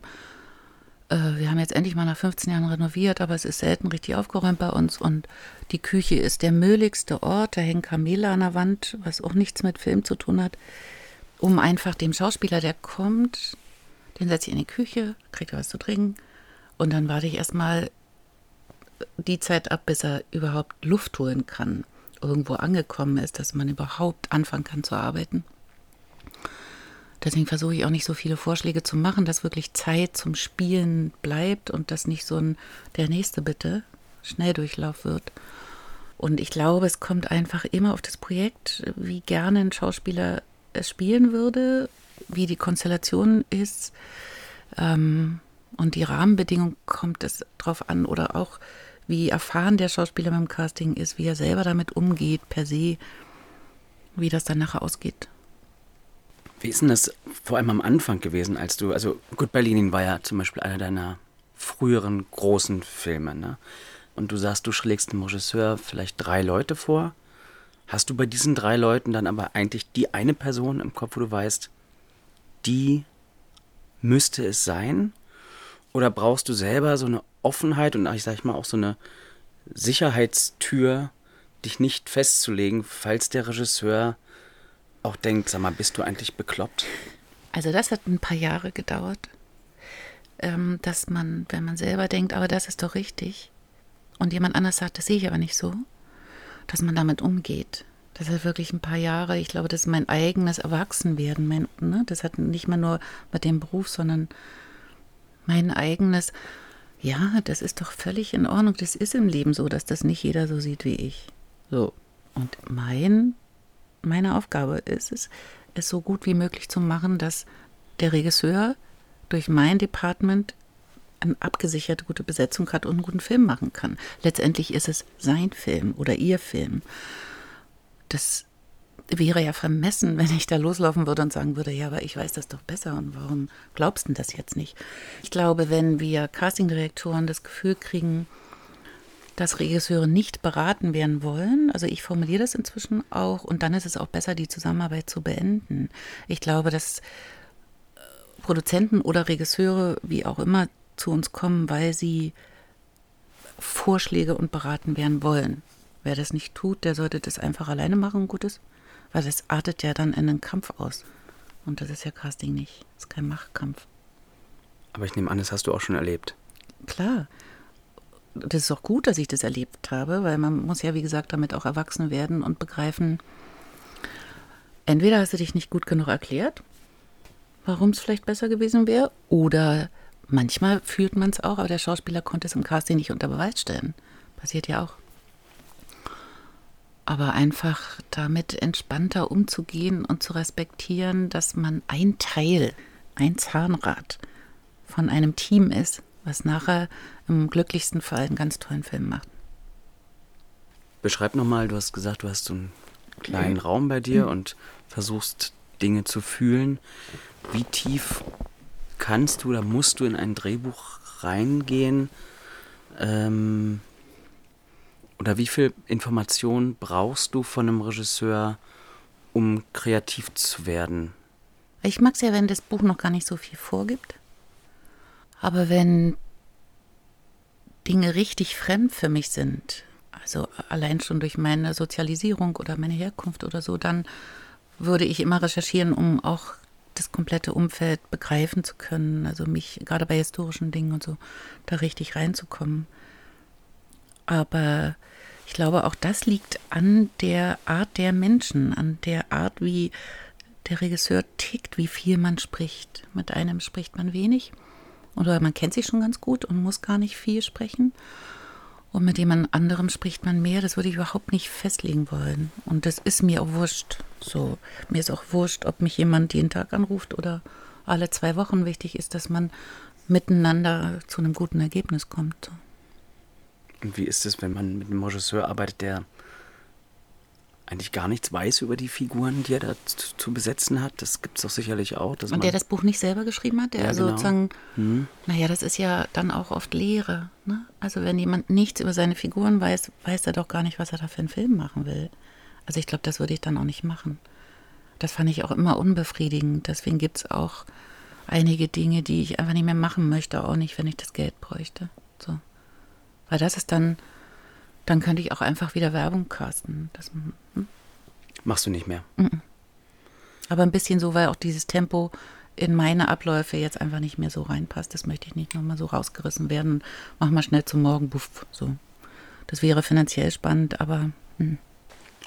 wir haben jetzt endlich mal nach 15 Jahren renoviert, aber es ist selten richtig aufgeräumt bei uns und die Küche ist der mülligste Ort. Da hängen Kamele an der Wand, was auch nichts mit Film zu tun hat, um einfach dem Schauspieler, der kommt, den setze ich in die Küche, kriegt er was zu trinken und dann warte ich erstmal die Zeit ab, bis er überhaupt Luft holen kann, irgendwo angekommen ist, dass man überhaupt anfangen kann zu arbeiten. Deswegen versuche ich auch nicht so viele Vorschläge zu machen, dass wirklich Zeit zum Spielen bleibt und dass nicht so ein der nächste bitte Schnelldurchlauf wird. Und ich glaube, es kommt einfach immer auf das Projekt, wie gerne ein Schauspieler es spielen würde, wie die Konstellation ist. Ähm, und die Rahmenbedingungen kommt es drauf an oder auch wie erfahren der Schauspieler beim Casting ist, wie er selber damit umgeht per se, wie das dann nachher ausgeht. Wie ist denn das vor allem am Anfang gewesen, als du, also Good Berlin war ja zum Beispiel einer deiner früheren großen Filme, ne? und du sagst, du schlägst dem Regisseur vielleicht drei Leute vor. Hast du bei diesen drei Leuten dann aber eigentlich die eine Person im Kopf, wo du weißt, die müsste es sein? Oder brauchst du selber so eine Offenheit und ich sag mal auch so eine Sicherheitstür, dich nicht festzulegen, falls der Regisseur auch denkt, sag mal, bist du eigentlich bekloppt? Also das hat ein paar Jahre gedauert, ähm, dass man, wenn man selber denkt, aber das ist doch richtig, und jemand anders sagt, das sehe ich aber nicht so, dass man damit umgeht. Das hat wirklich ein paar Jahre, ich glaube, das ist mein eigenes Erwachsenwerden. Mein, ne, das hat nicht mal nur mit dem Beruf, sondern mein eigenes, ja, das ist doch völlig in Ordnung. Das ist im Leben so, dass das nicht jeder so sieht wie ich. So. Und mein, meine Aufgabe ist es, es so gut wie möglich zu machen, dass der Regisseur durch mein Department eine abgesicherte gute Besetzung hat und einen guten Film machen kann. Letztendlich ist es sein Film oder ihr Film. Das wäre ja vermessen, wenn ich da loslaufen würde und sagen würde, ja, aber ich weiß das doch besser und warum glaubst du das jetzt nicht? Ich glaube, wenn wir Castingdirektoren das Gefühl kriegen, dass Regisseure nicht beraten werden wollen, also ich formuliere das inzwischen auch, und dann ist es auch besser, die Zusammenarbeit zu beenden. Ich glaube, dass Produzenten oder Regisseure, wie auch immer, zu uns kommen, weil sie Vorschläge und beraten werden wollen. Wer das nicht tut, der sollte das einfach alleine machen, Gutes, weil das artet ja dann in einen Kampf aus. Und das ist ja Casting nicht. Das ist kein Machtkampf. Aber ich nehme an, das hast du auch schon erlebt. Klar. Das ist auch gut, dass ich das erlebt habe, weil man muss ja, wie gesagt, damit auch erwachsen werden und begreifen, entweder hast du dich nicht gut genug erklärt, warum es vielleicht besser gewesen wäre, oder Manchmal fühlt man es auch, aber der Schauspieler konnte es im Casting nicht unter Beweis stellen. Passiert ja auch. Aber einfach damit entspannter umzugehen und zu respektieren, dass man ein Teil, ein Zahnrad von einem Team ist, was nachher im glücklichsten Fall einen ganz tollen Film macht. Beschreib nochmal, du hast gesagt, du hast so einen kleinen Raum bei dir mhm. und versuchst Dinge zu fühlen. Wie tief kannst du oder musst du in ein Drehbuch reingehen? Ähm, oder wie viel Information brauchst du von einem Regisseur, um kreativ zu werden? Ich mag es ja, wenn das Buch noch gar nicht so viel vorgibt. Aber wenn Dinge richtig fremd für mich sind, also allein schon durch meine Sozialisierung oder meine Herkunft oder so, dann würde ich immer recherchieren, um auch das komplette Umfeld begreifen zu können, also mich gerade bei historischen Dingen und so da richtig reinzukommen. Aber ich glaube, auch das liegt an der Art der Menschen, an der Art, wie der Regisseur tickt, wie viel man spricht. Mit einem spricht man wenig oder man kennt sich schon ganz gut und muss gar nicht viel sprechen. Und mit jemand anderem spricht man mehr, das würde ich überhaupt nicht festlegen wollen. Und das ist mir auch wurscht. So, mir ist auch wurscht, ob mich jemand jeden Tag anruft oder alle zwei Wochen. Wichtig ist, dass man miteinander zu einem guten Ergebnis kommt. Und wie ist es, wenn man mit einem Regisseur arbeitet, der eigentlich gar nichts weiß über die Figuren, die er da zu, besetzen hat. Das gibt es doch sicherlich auch. und der das Buch nicht selber geschrieben hat, der ja, also genau. sozusagen, hm. naja, das ist ja dann auch oft Lehre. Ne? Also wenn jemand nichts über seine Figuren weiß, weiß er doch gar nicht, was er da für einen Film machen will. Also ich glaube, das würde ich dann auch nicht machen. Das fand ich auch immer unbefriedigend. Deswegen gibt es auch einige Dinge, die ich einfach nicht mehr machen möchte, auch nicht, wenn ich das Geld bräuchte. So. Weil das ist dann dann könnte ich auch einfach wieder Werbung casten. Das, hm? Machst du nicht mehr. Aber ein bisschen so, weil auch dieses Tempo in meine Abläufe jetzt einfach nicht mehr so reinpasst. Das möchte ich nicht nochmal so rausgerissen werden. Mach mal schnell zum Morgen, buff, so. Das wäre finanziell spannend, aber. Hm.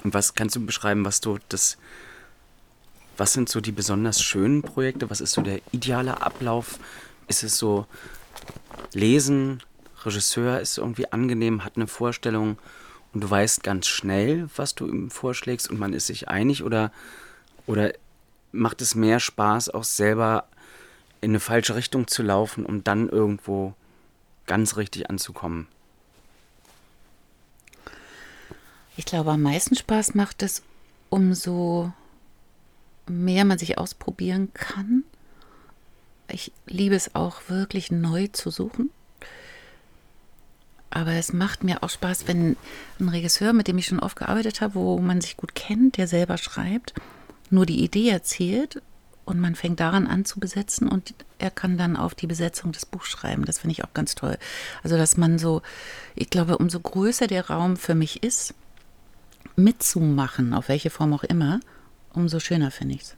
Und was kannst du beschreiben, was du das. Was sind so die besonders schönen Projekte? Was ist so der ideale Ablauf? Ist es so lesen, Regisseur ist irgendwie angenehm, hat eine Vorstellung und du weißt ganz schnell, was du ihm vorschlägst und man ist sich einig oder, oder macht es mehr Spaß, auch selber in eine falsche Richtung zu laufen, um dann irgendwo ganz richtig anzukommen? Ich glaube, am meisten Spaß macht es, umso mehr man sich ausprobieren kann. Ich liebe es auch wirklich neu zu suchen Aber es macht mir auch Spaß, wenn ein Regisseur, mit dem ich schon oft gearbeitet habe, wo man sich gut kennt, der selber schreibt, nur die Idee erzählt und man fängt daran an zu besetzen und er kann dann auf die Besetzung des Buchs schreiben. Das finde ich auch ganz toll. Also, dass man so, ich glaube, umso größer der Raum für mich ist, mitzumachen, auf welche Form auch immer, umso schöner finde ich es.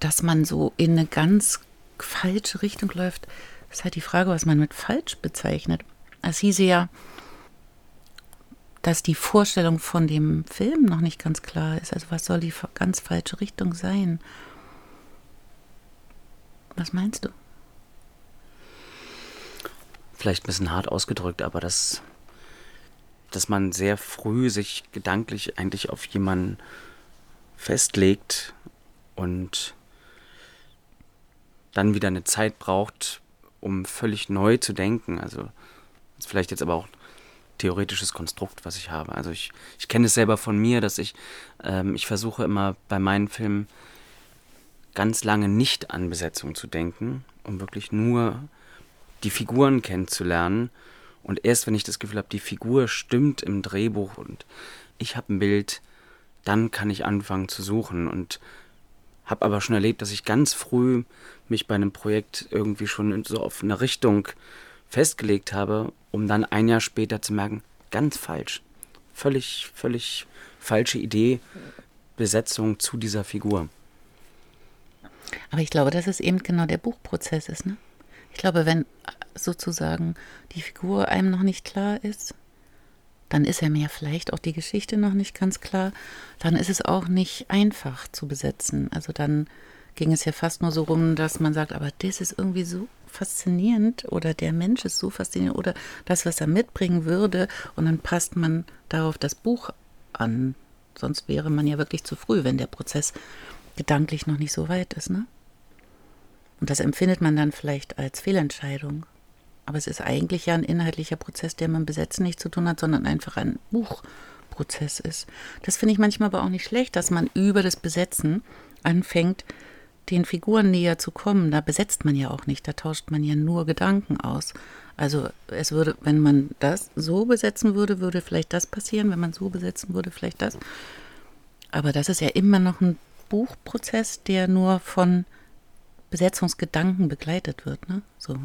Dass man so in eine ganz falsche Richtung läuft, ist halt die Frage, was man mit falsch bezeichnet. Es hieße ja, dass die Vorstellung von dem Film noch nicht ganz klar ist. Also was soll die ganz falsche Richtung sein? Was meinst du? Vielleicht ein bisschen hart ausgedrückt, aber das, dass man sehr früh sich gedanklich eigentlich auf jemanden festlegt und dann wieder eine Zeit braucht, um völlig neu zu denken. Also ist vielleicht jetzt aber auch theoretisches Konstrukt, was ich habe. Also ich, ich kenne es selber von mir, dass ich, ähm, ich versuche immer bei meinen Filmen ganz lange nicht an Besetzung zu denken, um wirklich nur die Figuren kennenzulernen. Und erst wenn ich das Gefühl habe, die Figur stimmt im Drehbuch und ich habe ein Bild, dann kann ich anfangen zu suchen. Und habe aber schon erlebt, dass ich ganz früh mich bei einem Projekt irgendwie schon so auf eine Richtung festgelegt habe, um dann ein Jahr später zu merken, ganz falsch. Völlig, völlig falsche Idee, Besetzung zu dieser Figur. Aber ich glaube, dass es eben genau der Buchprozess ist. Ne? Ich glaube, wenn sozusagen die Figur einem noch nicht klar ist, dann ist er mir vielleicht auch die Geschichte noch nicht ganz klar. Dann ist es auch nicht einfach zu besetzen. Also dann ging es ja fast nur so rum, dass man sagt, aber das ist irgendwie so faszinierend oder der Mensch ist so faszinierend oder das, was er mitbringen würde und dann passt man darauf das Buch an. Sonst wäre man ja wirklich zu früh, wenn der Prozess gedanklich noch nicht so weit ist, ne? Und das empfindet man dann vielleicht als Fehlentscheidung. Aber es ist eigentlich ja ein inhaltlicher Prozess, der mit dem Besetzen nichts zu tun hat, sondern einfach ein Buchprozess ist. Das finde ich manchmal aber auch nicht schlecht, dass man über das Besetzen anfängt, den Figuren näher zu kommen, da besetzt man ja auch nicht, da tauscht man ja nur Gedanken aus. Also es würde, wenn man das so besetzen würde, würde vielleicht das passieren, wenn man so besetzen würde, vielleicht das. Aber das ist ja immer noch ein Buchprozess, der nur von Besetzungsgedanken begleitet wird, ne? So.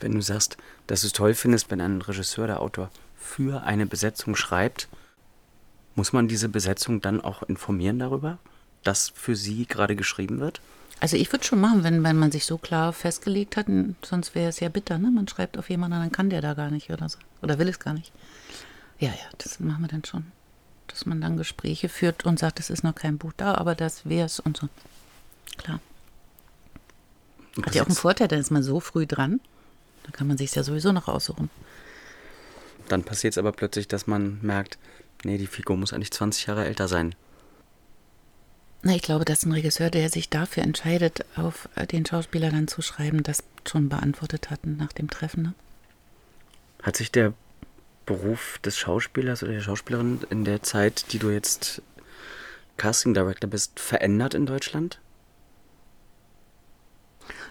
Wenn du sagst, dass du es toll findest, wenn ein Regisseur oder Autor für eine Besetzung schreibt, muss man diese Besetzung dann auch informieren darüber? das für Sie gerade geschrieben wird? Also ich würde schon machen, wenn, wenn man sich so klar festgelegt hat, sonst wäre es ja bitter, ne? Man schreibt auf jemanden, dann kann der da gar nicht oder so. Oder will es gar nicht. Ja, ja, das machen wir dann schon. Dass man dann Gespräche führt und sagt, es ist noch kein Buch da, aber das wäre es und so. Klar. Hat ja auch einen Vorteil, dann ist man so früh dran. Da kann man sich ja sowieso noch aussuchen. Dann passiert es aber plötzlich, dass man merkt, nee, die Figur muss eigentlich 20 Jahre älter sein. Na, ich glaube, dass ein Regisseur, der sich dafür entscheidet, auf den Schauspieler dann zu schreiben, das schon beantwortet hatten nach dem Treffen. Ne? Hat sich der Beruf des Schauspielers oder der Schauspielerin in der Zeit, die du jetzt Casting Director bist, verändert in Deutschland?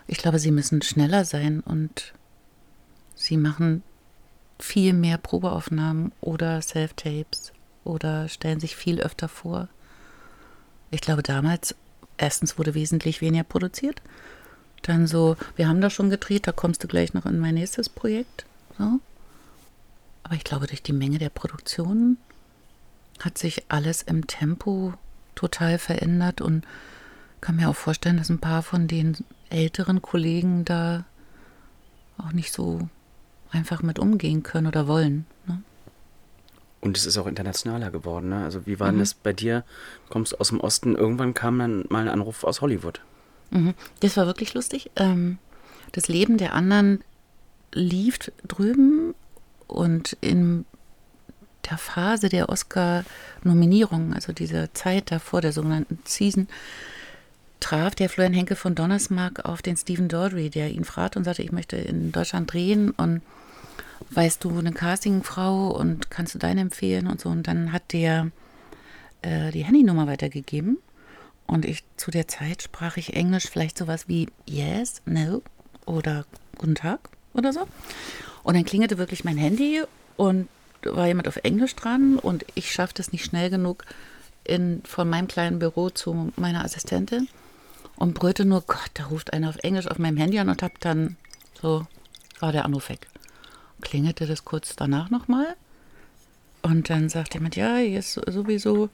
Ich glaube, sie müssen schneller sein und sie machen viel mehr Probeaufnahmen oder Self-Tapes oder stellen sich viel öfter vor. Ich glaube, damals, erstens wurde wesentlich weniger produziert. Dann so, wir haben da schon gedreht, da kommst du gleich noch in mein nächstes Projekt. So. Aber ich glaube, durch die Menge der Produktionen hat sich alles im Tempo total verändert und kann mir auch vorstellen, dass ein paar von den älteren Kollegen da auch nicht so einfach mit umgehen können oder wollen. Ne? Und es ist auch internationaler geworden. Ne? Also wie war mhm. denn das bei dir? Du kommst aus dem Osten, irgendwann kam dann mal ein Anruf aus Hollywood. Mhm. Das war wirklich lustig. Ähm, das Leben der anderen lief drüben und in der Phase der Oscar-Nominierung, also dieser Zeit davor, der sogenannten Season, traf der Florian Henke von Donnersmarck auf den Stephen Daldry, der ihn fragte und sagte, ich möchte in Deutschland drehen und weißt du eine Castingfrau und kannst du deine empfehlen und so. Und dann hat der äh, die Handynummer weitergegeben. Und ich zu der Zeit sprach ich Englisch vielleicht sowas wie Yes, No oder Guten Tag. oder so. Und dann klingelte wirklich mein Handy und war jemand auf Englisch dran und ich schaffte es nicht schnell genug in, von meinem kleinen Büro zu meiner Assistentin und brüllte nur, Gott, da ruft einer auf Englisch auf meinem Handy an und hab dann so, war der Anruf weg. Klingelte das kurz danach nochmal und dann sagte jemand, ja, hier ist sowieso.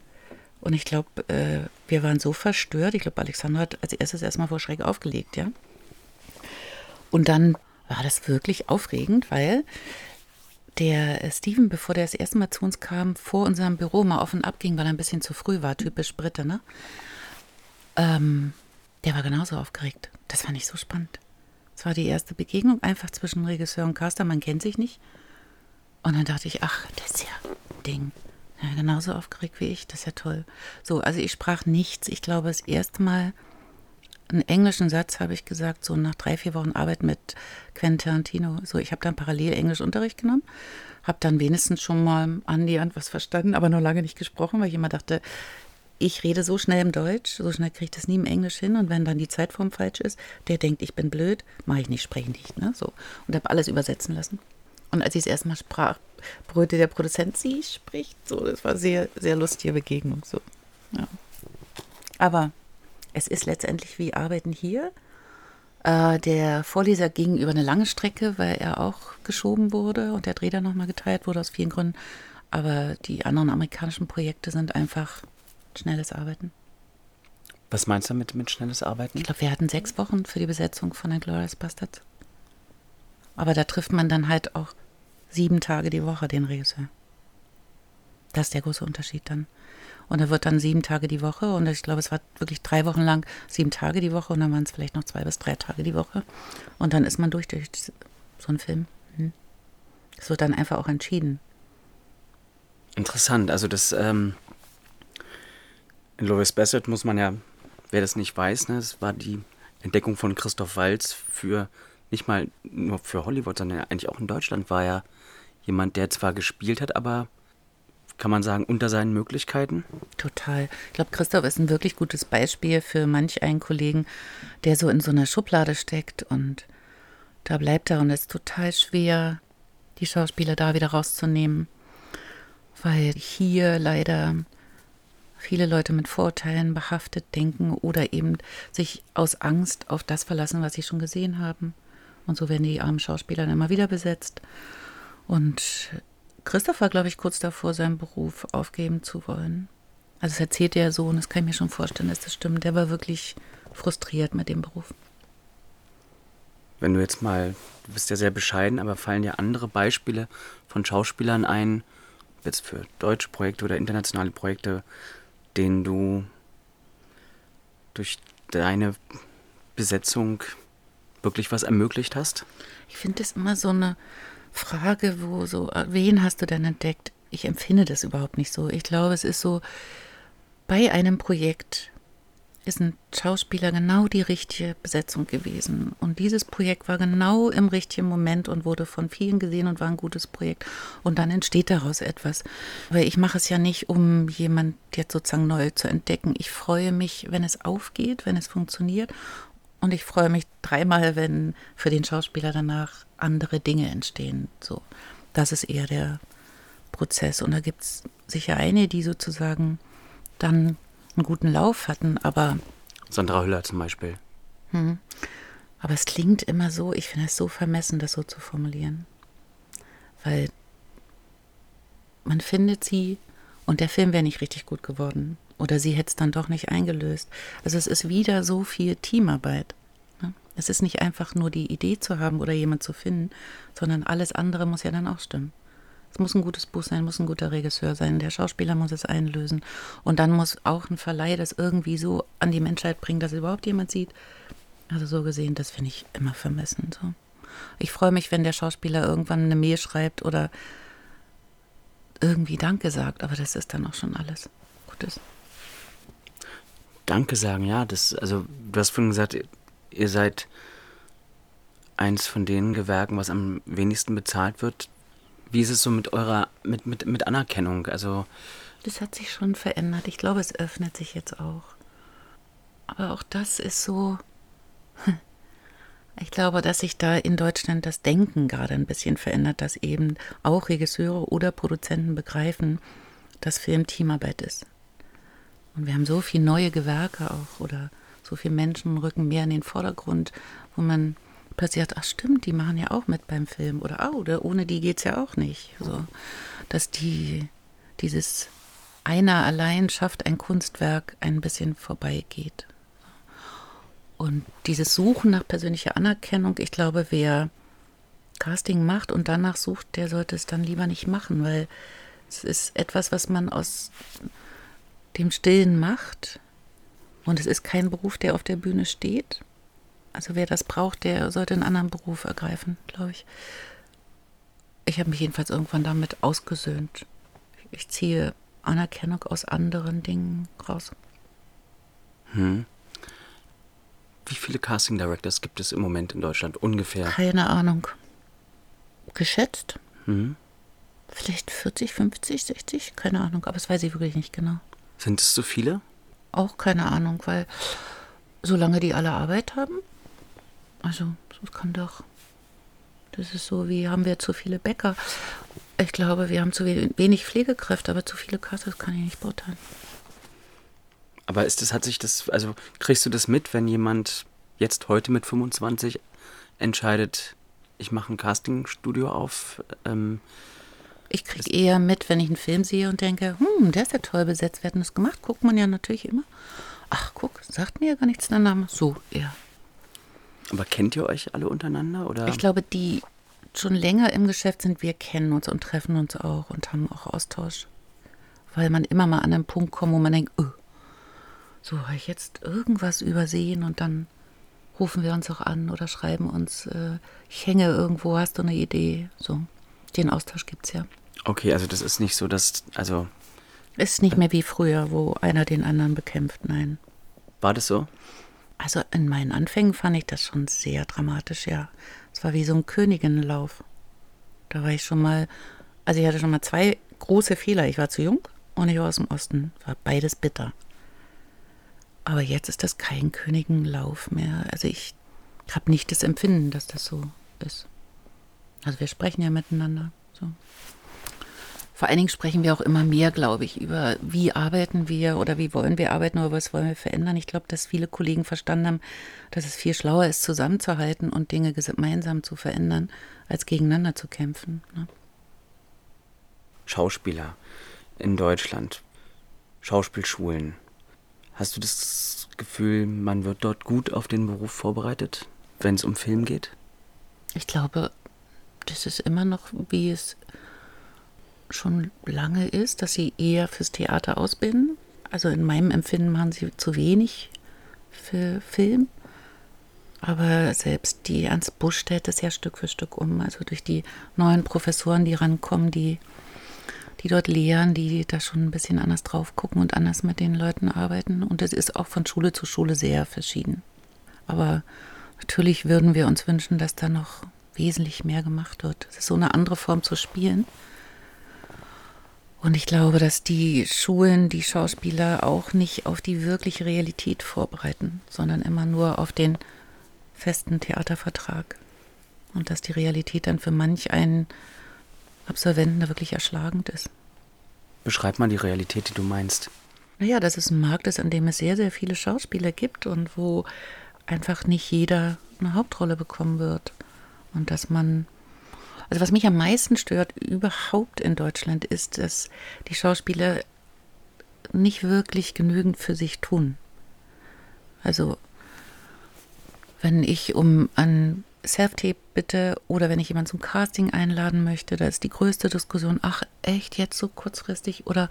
Und ich glaube, äh, wir waren so verstört. Ich glaube, Alexandra hat als erstes erstmal vor Schreck aufgelegt, ja. Und dann war das wirklich aufregend, weil der äh, Steven, bevor der das erste Mal zu uns kam, vor unserem Büro mal auf und ab ging, weil er ein bisschen zu früh war, typisch Brite, ne? Ähm, der war genauso aufgeregt. Das fand ich so spannend. Es war die erste Begegnung einfach zwischen Regisseur und Caster, man kennt sich nicht. Und dann dachte ich, ach, das ist ja ein Ding. Ja, genauso aufgeregt wie ich, das ist ja toll. So, also ich sprach nichts. Ich glaube, das erste Mal einen englischen Satz habe ich gesagt, so nach drei, vier Wochen Arbeit mit Quentin Tarantino. So, ich habe dann parallel Englischunterricht genommen, habe dann wenigstens schon mal annähernd was verstanden, aber noch lange nicht gesprochen, weil ich immer dachte, ich rede so schnell im Deutsch, so schnell kriege ich das nie im Englisch hin und wenn dann die Zeitform falsch ist, der denkt, ich bin blöd, mache ich nicht, spreche nicht, ne, so. Und habe alles übersetzen lassen. Und als ich es erstmal sprach, brüllte der Produzent, sie spricht so. Das war sehr, sehr lustige Begegnung, so. Ja. Aber es ist letztendlich wie Arbeiten hier. Äh, der Vorleser ging über eine lange Strecke, weil er auch geschoben wurde und der Dreh dann nochmal geteilt wurde aus vielen Gründen. Aber die anderen amerikanischen Projekte sind einfach schnelles Arbeiten. Was meinst du mit, mit schnelles Arbeiten? Ich glaube, wir hatten sechs Wochen für die Besetzung von den Glorious Bastards. Aber da trifft man dann halt auch sieben Tage die Woche den Regisseur. Das ist der große Unterschied dann. Und er wird dann sieben Tage die Woche und ich glaube, es war wirklich drei Wochen lang sieben Tage die Woche und dann waren es vielleicht noch zwei bis drei Tage die Woche. Und dann ist man durch durch so einen Film. Hm. Es wird dann einfach auch entschieden. Interessant. Also das ähm, in Lois Bassett muss man ja, wer das nicht weiß, ne, das war die Entdeckung von Christoph Walz für nicht mal nur für Hollywood, sondern eigentlich auch in Deutschland war er jemand, der zwar gespielt hat, aber kann man sagen, unter seinen Möglichkeiten? Total. Ich glaube, Christoph ist ein wirklich gutes Beispiel für manch einen Kollegen, der so in so einer Schublade steckt und da bleibt er und es ist total schwer, die Schauspieler da wieder rauszunehmen, weil hier leider viele Leute mit Vorurteilen behaftet denken oder eben sich aus Angst auf das verlassen, was sie schon gesehen haben. Und so werden die armen Schauspieler dann immer wieder besetzt. Und Christoph war, glaube ich, kurz davor, seinen Beruf aufgeben zu wollen. Also es erzählt er so und das kann ich mir schon vorstellen, dass das stimmt. Der war wirklich frustriert mit dem Beruf. Wenn du jetzt mal, du bist ja sehr bescheiden, aber fallen dir andere Beispiele von Schauspielern ein, jetzt für deutsche Projekte oder internationale Projekte, denen du durch deine Besetzung wirklich was ermöglicht hast? Ich finde das immer so eine Frage, wo so, wen hast du denn entdeckt? Ich empfinde das überhaupt nicht so. Ich glaube, es ist so, bei einem Projekt ist ein Schauspieler genau die richtige Besetzung gewesen. Und dieses Projekt war genau im richtigen Moment und wurde von vielen gesehen und war ein gutes Projekt. Und dann entsteht daraus etwas. Weil ich mache es ja nicht, um jemand jetzt sozusagen neu zu entdecken. Ich freue mich, wenn es aufgeht, wenn es funktioniert. Und ich freue mich dreimal, wenn für den Schauspieler danach andere Dinge entstehen. So, das ist eher der Prozess. Und da gibt es sicher eine, die sozusagen dann einen guten Lauf hatten, aber. Sandra Hüller zum Beispiel. Hm, aber es klingt immer so, ich finde es so vermessen, das so zu formulieren. Weil man findet sie und der Film wäre nicht richtig gut geworden. Oder sie hätte es dann doch nicht eingelöst. Also es ist wieder so viel Teamarbeit. Ne? Es ist nicht einfach nur die Idee zu haben oder jemand zu finden, sondern alles andere muss ja dann auch stimmen. Es muss ein gutes Buch sein, muss ein guter Regisseur sein, der Schauspieler muss es einlösen. Und dann muss auch ein Verleih das irgendwie so an die Menschheit bringen, dass überhaupt jemand sieht. Also so gesehen, das finde ich immer vermessen. So. Ich freue mich, wenn der Schauspieler irgendwann eine Mail schreibt oder irgendwie Danke sagt, aber das ist dann auch schon alles Gutes. Danke sagen, ja. Das, also, du hast vorhin gesagt, ihr seid eins von den Gewerken, was am wenigsten bezahlt wird. Wie ist es so mit eurer, mit, mit, mit Anerkennung? Also. Das hat sich schon verändert. Ich glaube, es öffnet sich jetzt auch. Aber auch das ist so. Ich glaube, dass sich da in Deutschland das Denken gerade ein bisschen verändert, dass eben auch Regisseure oder Produzenten begreifen, dass Film Teamarbeit ist. Und wir haben so viele neue Gewerke auch oder so viele Menschen rücken mehr in den Vordergrund, wo man passiert, ach stimmt, die machen ja auch mit beim Film oder oh, oder ohne die geht es ja auch nicht. So, dass die dieses einer allein schafft ein Kunstwerk ein bisschen vorbeigeht. Und dieses Suchen nach persönlicher Anerkennung, ich glaube, wer Casting macht und danach sucht, der sollte es dann lieber nicht machen, weil es ist etwas, was man aus dem Stillen macht. Und es ist kein Beruf, der auf der Bühne steht. Also wer das braucht, der sollte einen anderen Beruf ergreifen, glaube ich. Ich habe mich jedenfalls irgendwann damit ausgesöhnt. Ich ziehe Anerkennung aus anderen Dingen raus. Hm. Wie viele Casting Directors gibt es im Moment in Deutschland ungefähr? Keine Ahnung. Geschätzt? Hm. Vielleicht 40, 50, 60? Keine Ahnung, aber das weiß ich wirklich nicht genau. Sind es so viele? Auch keine Ahnung, weil solange die alle Arbeit haben, also das kann doch. Das ist so wie, haben wir zu viele Bäcker. Ich glaube, wir haben zu wenig Pflegekräfte, aber zu viele Kasses kann ich nicht beurteilen. Aber ist das, hat sich das, also kriegst du das mit, wenn jemand jetzt heute mit 25 entscheidet, ich mache ein Castingstudio auf? Ähm, ich kriege eher mit, wenn ich einen Film sehe und denke, hm, der ist ja toll besetzt, wir hatten das gemacht, guckt man ja natürlich immer. Ach, guck, sagt mir ja gar nichts der Name. So, eher. Aber kennt ihr euch alle untereinander? Oder? Ich glaube, die schon länger im Geschäft sind, wir kennen uns und treffen uns auch und haben auch Austausch. Weil man immer mal an einen Punkt kommt, wo man denkt, oh, so habe ich jetzt irgendwas übersehen und dann rufen wir uns auch an oder schreiben uns, äh, ich hänge irgendwo, hast du eine Idee? So, den Austausch gibt es ja. Okay, also das ist nicht so, dass, also. Ist nicht mehr wie früher, wo einer den anderen bekämpft, nein. War das so? Also in meinen Anfängen fand ich das schon sehr dramatisch, ja. Es war wie so ein Königinnenlauf. Da war ich schon mal, also ich hatte schon mal zwei große Fehler. Ich war zu jung und ich war aus dem Osten. War beides bitter. Aber jetzt ist das kein Königenlauf mehr. Also ich habe nicht das Empfinden, dass das so ist. Also wir sprechen ja miteinander. So. Vor allen Dingen sprechen wir auch immer mehr, glaube ich, über wie arbeiten wir oder wie wollen wir arbeiten oder was wollen wir verändern. Ich glaube, dass viele Kollegen verstanden haben, dass es viel schlauer ist, zusammenzuhalten und Dinge gemeinsam zu verändern, als gegeneinander zu kämpfen. Ne? Schauspieler in Deutschland, Schauspielschulen. Hast du das Gefühl, man wird dort gut auf den Beruf vorbereitet, wenn es um Film geht? Ich glaube, das ist immer noch, wie es schon lange ist, dass sie eher fürs Theater ausbilden. Also in meinem Empfinden machen sie zu wenig für Film. Aber selbst die Ernst Busch stellt es ja Stück für Stück um. Also durch die neuen Professoren, die rankommen, die, die dort lehren, die da schon ein bisschen anders drauf gucken und anders mit den Leuten arbeiten. Und es ist auch von Schule zu Schule sehr verschieden. Aber natürlich würden wir uns wünschen, dass da noch wesentlich mehr gemacht wird. Es ist so eine andere Form zu spielen. Und ich glaube, dass die Schulen die Schauspieler auch nicht auf die wirkliche Realität vorbereiten, sondern immer nur auf den festen Theatervertrag. Und dass die Realität dann für manch einen Absolventen wirklich erschlagend ist. Beschreib mal die Realität, die du meinst. Naja, dass es ein Markt ist, an dem es sehr, sehr viele Schauspieler gibt und wo einfach nicht jeder eine Hauptrolle bekommen wird. Und dass man also was mich am meisten stört überhaupt in Deutschland ist, dass die Schauspieler nicht wirklich genügend für sich tun. Also wenn ich um ein Self-Tape bitte oder wenn ich jemanden zum Casting einladen möchte, da ist die größte Diskussion, ach echt, jetzt so kurzfristig oder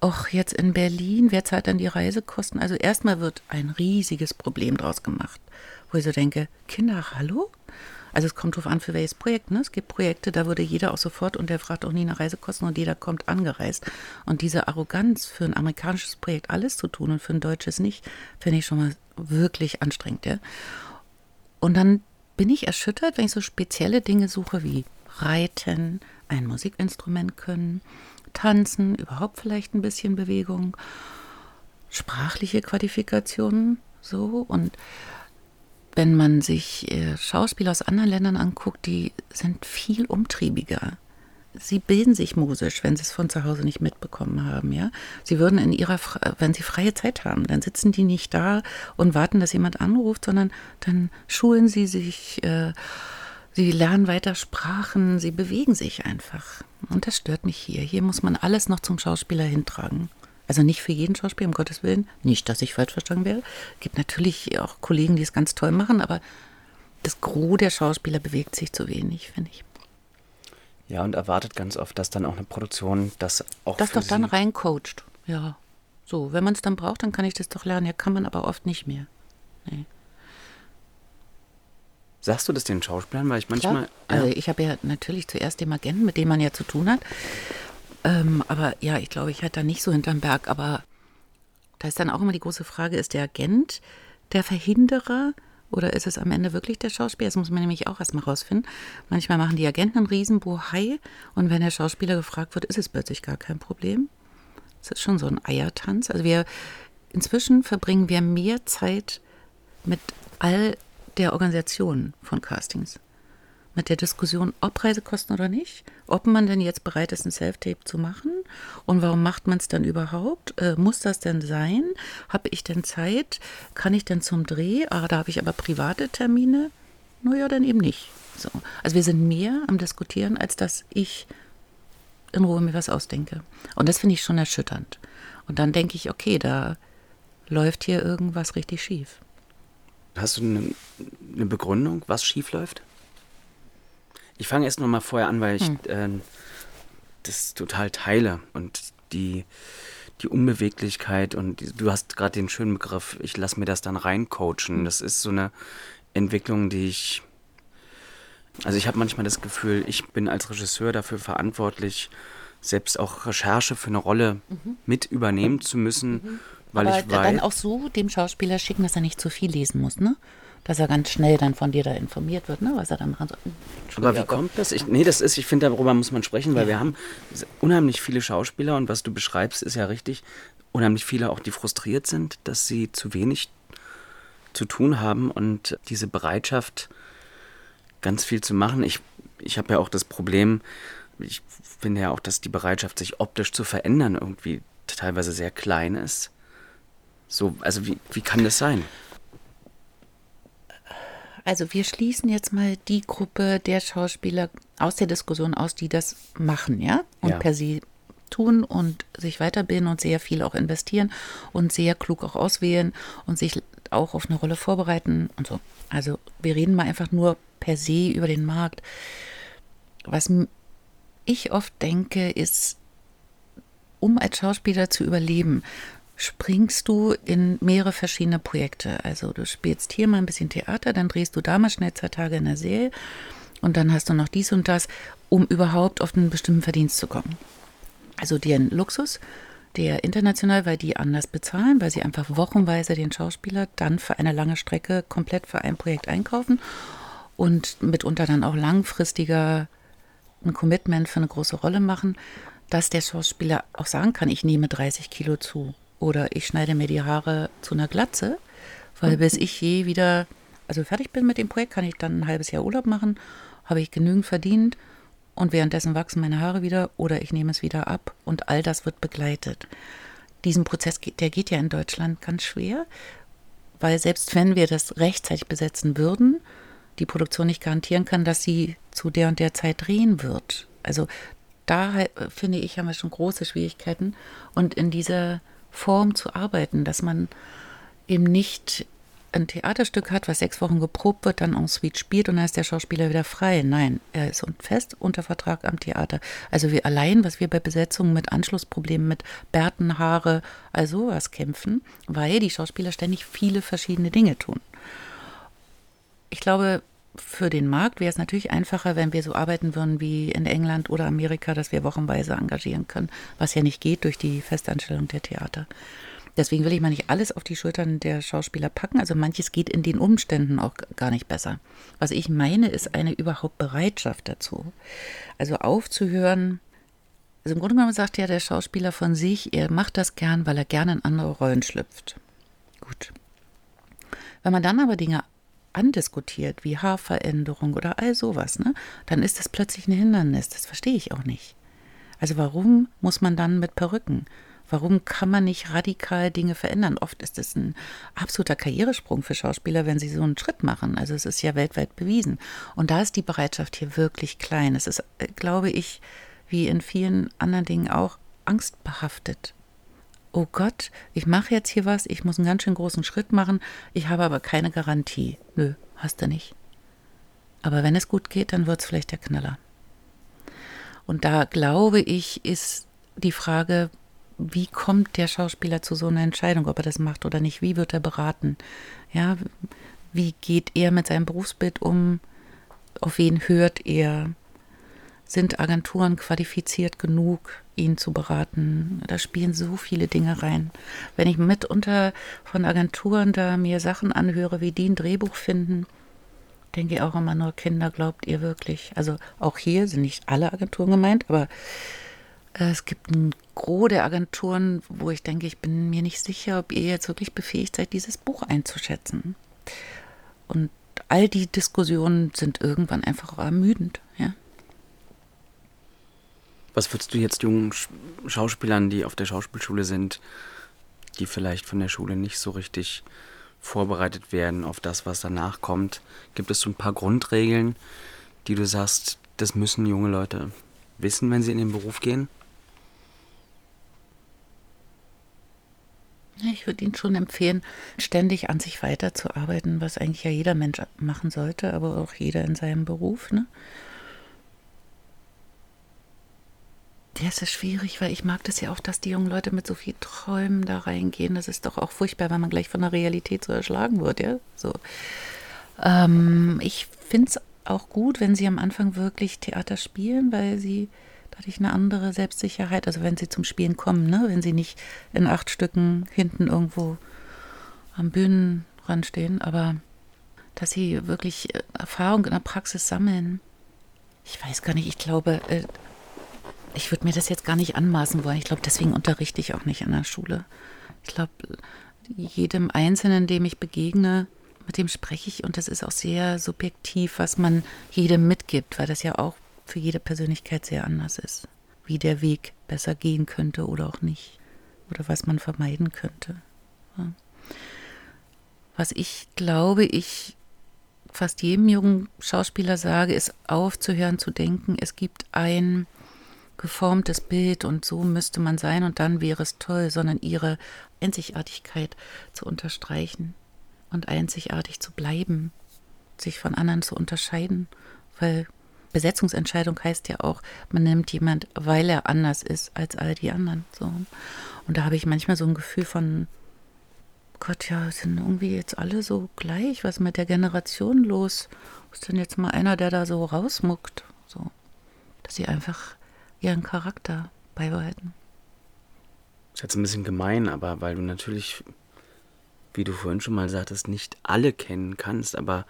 auch jetzt in Berlin, wer zahlt dann die Reisekosten? Also erstmal wird ein riesiges Problem draus gemacht, wo ich so denke, Kinder, hallo? Also es kommt darauf an, für welches Projekt. Ne? Es gibt Projekte, da würde jeder auch sofort und der fragt auch nie nach Reisekosten und jeder kommt angereist. Und diese Arroganz für ein amerikanisches Projekt alles zu tun und für ein deutsches nicht, finde ich schon mal wirklich anstrengend. Ja? Und dann bin ich erschüttert, wenn ich so spezielle Dinge suche wie Reiten, ein Musikinstrument können, Tanzen, überhaupt vielleicht ein bisschen Bewegung, sprachliche Qualifikationen, so und wenn man sich äh, Schauspieler aus anderen Ländern anguckt, die sind viel umtriebiger. Sie bilden sich musisch, wenn sie es von zu Hause nicht mitbekommen haben, ja. Sie würden in ihrer, wenn sie freie Zeit haben, dann sitzen die nicht da und warten, dass jemand anruft, sondern dann schulen sie sich, äh, sie lernen weiter Sprachen, sie bewegen sich einfach. Und das stört mich hier. Hier muss man alles noch zum Schauspieler hintragen. Also nicht für jeden Schauspieler, um Gottes Willen. Nicht, dass ich falsch verstanden wäre. Es gibt natürlich auch Kollegen, die es ganz toll machen, aber das Gros der Schauspieler bewegt sich zu wenig, finde ich. Ja, und erwartet ganz oft, dass dann auch eine Produktion das auch. Das doch dann reincoacht. Ja. So, wenn man es dann braucht, dann kann ich das doch lernen. Ja, kann man aber oft nicht mehr. Nee. Sagst du das den Schauspielern? Weil ich manchmal. Ja. Also ich habe ja natürlich zuerst den Agenten, mit dem man ja zu tun hat. Ähm, aber ja, ich glaube, ich hatte da nicht so hinterm Berg. Aber da ist dann auch immer die große Frage, ist der Agent der Verhinderer oder ist es am Ende wirklich der Schauspieler? Das muss man nämlich auch erstmal rausfinden. Manchmal machen die Agenten einen Riesenbohai und wenn der Schauspieler gefragt wird, ist es plötzlich gar kein Problem. Das ist schon so ein Eiertanz. Also wir inzwischen verbringen wir mehr Zeit mit all der Organisation von Castings mit der Diskussion, ob Reisekosten oder nicht, ob man denn jetzt bereit ist, ein Self-Tape zu machen und warum macht man es dann überhaupt? Äh, muss das denn sein? Habe ich denn Zeit? Kann ich denn zum Dreh? Ah, da habe ich aber private Termine. Naja, dann eben nicht. So. Also wir sind mehr am Diskutieren, als dass ich in Ruhe mir was ausdenke. Und das finde ich schon erschütternd. Und dann denke ich, okay, da läuft hier irgendwas richtig schief. Hast du eine, eine Begründung, was schief läuft? Ich fange erst noch mal vorher an, weil ich hm. äh, das total teile und die, die Unbeweglichkeit und die, du hast gerade den schönen Begriff, ich lasse mir das dann reincoachen. Hm. Das ist so eine Entwicklung, die ich, also ich habe manchmal das Gefühl, ich bin als Regisseur dafür verantwortlich, selbst auch Recherche für eine Rolle mhm. mit übernehmen zu müssen, mhm. weil Aber ich weiß. Dann auch so dem Schauspieler schicken, dass er nicht zu viel lesen muss, ne? Dass er ganz schnell dann von dir da informiert wird, ne, was er dann machen soll. Aber wie kommt das? Ich, nee, das ist, ich finde, darüber muss man sprechen, weil ja. wir haben unheimlich viele Schauspieler und was du beschreibst, ist ja richtig. Unheimlich viele auch, die frustriert sind, dass sie zu wenig zu tun haben und diese Bereitschaft, ganz viel zu machen. Ich, ich habe ja auch das Problem, ich finde ja auch, dass die Bereitschaft, sich optisch zu verändern, irgendwie teilweise sehr klein ist. So, also wie, wie kann das sein? Also wir schließen jetzt mal die Gruppe der Schauspieler aus der Diskussion aus, die das machen, ja, und ja. per se tun und sich weiterbilden und sehr viel auch investieren und sehr klug auch auswählen und sich auch auf eine Rolle vorbereiten und so. Also wir reden mal einfach nur per se über den Markt. Was ich oft denke, ist, um als Schauspieler zu überleben, springst du in mehrere verschiedene Projekte. Also du spielst hier mal ein bisschen Theater, dann drehst du da mal schnell zwei Tage in der Serie und dann hast du noch dies und das, um überhaupt auf einen bestimmten Verdienst zu kommen. Also dir ein Luxus, der international, weil die anders bezahlen, weil sie einfach wochenweise den Schauspieler dann für eine lange Strecke komplett für ein Projekt einkaufen und mitunter dann auch langfristiger ein Commitment für eine große Rolle machen, dass der Schauspieler auch sagen kann, ich nehme 30 Kilo zu oder ich schneide mir die Haare zu einer Glatze, weil bis ich je wieder, also fertig bin mit dem Projekt, kann ich dann ein halbes Jahr Urlaub machen, habe ich genügend verdient und währenddessen wachsen meine Haare wieder oder ich nehme es wieder ab und all das wird begleitet. Diesen Prozess, der geht ja in Deutschland ganz schwer, weil selbst wenn wir das rechtzeitig besetzen würden, die Produktion nicht garantieren kann, dass sie zu der und der Zeit drehen wird. Also da finde ich, haben wir schon große Schwierigkeiten. Und in dieser Form zu arbeiten, dass man eben nicht ein Theaterstück hat, was sechs Wochen geprobt wird, dann en suite spielt und dann ist der Schauspieler wieder frei. Nein, er ist fest unter Vertrag am Theater. Also wir allein, was wir bei Besetzungen mit Anschlussproblemen, mit Bärten, Haare, also was kämpfen, weil die Schauspieler ständig viele verschiedene Dinge tun. Ich glaube, für den Markt wäre es natürlich einfacher, wenn wir so arbeiten würden wie in England oder Amerika, dass wir wochenweise engagieren können, was ja nicht geht durch die Festanstellung der Theater. Deswegen will ich mal nicht alles auf die Schultern der Schauspieler packen. Also manches geht in den Umständen auch gar nicht besser. Was ich meine, ist eine überhaupt Bereitschaft dazu. Also aufzuhören. Also im Grunde genommen sagt ja der Schauspieler von sich, er macht das gern, weil er gerne in andere Rollen schlüpft. Gut. Wenn man dann aber Dinge andiskutiert, wie Haarveränderung oder all sowas, ne, dann ist das plötzlich ein Hindernis. Das verstehe ich auch nicht. Also warum muss man dann mit Perücken? Warum kann man nicht radikal Dinge verändern? Oft ist es ein absoluter Karrieresprung für Schauspieler, wenn sie so einen Schritt machen. Also es ist ja weltweit bewiesen. Und da ist die Bereitschaft hier wirklich klein. Es ist, äh, glaube ich, wie in vielen anderen Dingen auch angstbehaftet. Oh Gott, ich mache jetzt hier was, ich muss einen ganz schön großen Schritt machen, ich habe aber keine Garantie. Nö, hast du nicht. Aber wenn es gut geht, dann wird es vielleicht der Knaller. Und da glaube ich, ist die Frage, wie kommt der Schauspieler zu so einer Entscheidung, ob er das macht oder nicht? Wie wird er beraten? Ja, wie geht er mit seinem Berufsbild um? Auf wen hört er? Sind Agenturen qualifiziert genug, ihn zu beraten? Da spielen so viele Dinge rein. Wenn ich mitunter von Agenturen da mir Sachen anhöre, wie die ein Drehbuch finden, denke ich auch immer nur, Kinder, glaubt ihr wirklich? Also auch hier sind nicht alle Agenturen gemeint, aber äh, es gibt ein Gros der Agenturen, wo ich denke, ich bin mir nicht sicher, ob ihr jetzt wirklich befähigt seid, dieses Buch einzuschätzen. Und all die Diskussionen sind irgendwann einfach ermüdend. Was würdest du jetzt jungen Schauspielern, die auf der Schauspielschule sind, die vielleicht von der Schule nicht so richtig vorbereitet werden auf das, was danach kommt, gibt es so ein paar Grundregeln, die du sagst, das müssen junge Leute wissen, wenn sie in den Beruf gehen? Ich würde Ihnen schon empfehlen, ständig an sich weiterzuarbeiten, was eigentlich ja jeder Mensch machen sollte, aber auch jeder in seinem Beruf. Ne? Ja, es ist schwierig, weil ich mag das ja auch, dass die jungen Leute mit so viel Träumen da reingehen. Das ist doch auch furchtbar, wenn man gleich von der Realität so erschlagen wird, ja. So. Ähm, ich finde es auch gut, wenn sie am Anfang wirklich Theater spielen, weil sie dadurch eine andere Selbstsicherheit, also wenn sie zum Spielen kommen, ne, wenn sie nicht in acht Stücken hinten irgendwo am Bühnenrand stehen, aber dass sie wirklich Erfahrung in der Praxis sammeln. Ich weiß gar nicht, ich glaube, äh, ich würde mir das jetzt gar nicht anmaßen wollen. Ich glaube, deswegen unterrichte ich auch nicht an der Schule. Ich glaube, jedem Einzelnen, dem ich begegne, mit dem spreche ich und das ist auch sehr subjektiv, was man jedem mitgibt, weil das ja auch für jede Persönlichkeit sehr anders ist. Wie der Weg besser gehen könnte oder auch nicht. Oder was man vermeiden könnte. Was ich glaube, ich fast jedem jungen Schauspieler sage, ist aufzuhören zu denken, es gibt ein geformtes Bild und so müsste man sein und dann wäre es toll, sondern ihre Einzigartigkeit zu unterstreichen und einzigartig zu bleiben, sich von anderen zu unterscheiden, weil Besetzungsentscheidung heißt ja auch, man nimmt jemand, weil er anders ist als all die anderen. So. Und da habe ich manchmal so ein Gefühl von, Gott, ja, sind irgendwie jetzt alle so gleich. Was ist mit der Generation los? Ist denn jetzt mal einer, der da so rausmuckt? So. Dass sie einfach ihren Charakter beibehalten. Das ist jetzt ein bisschen gemein, aber weil du natürlich, wie du vorhin schon mal sagtest, nicht alle kennen kannst, aber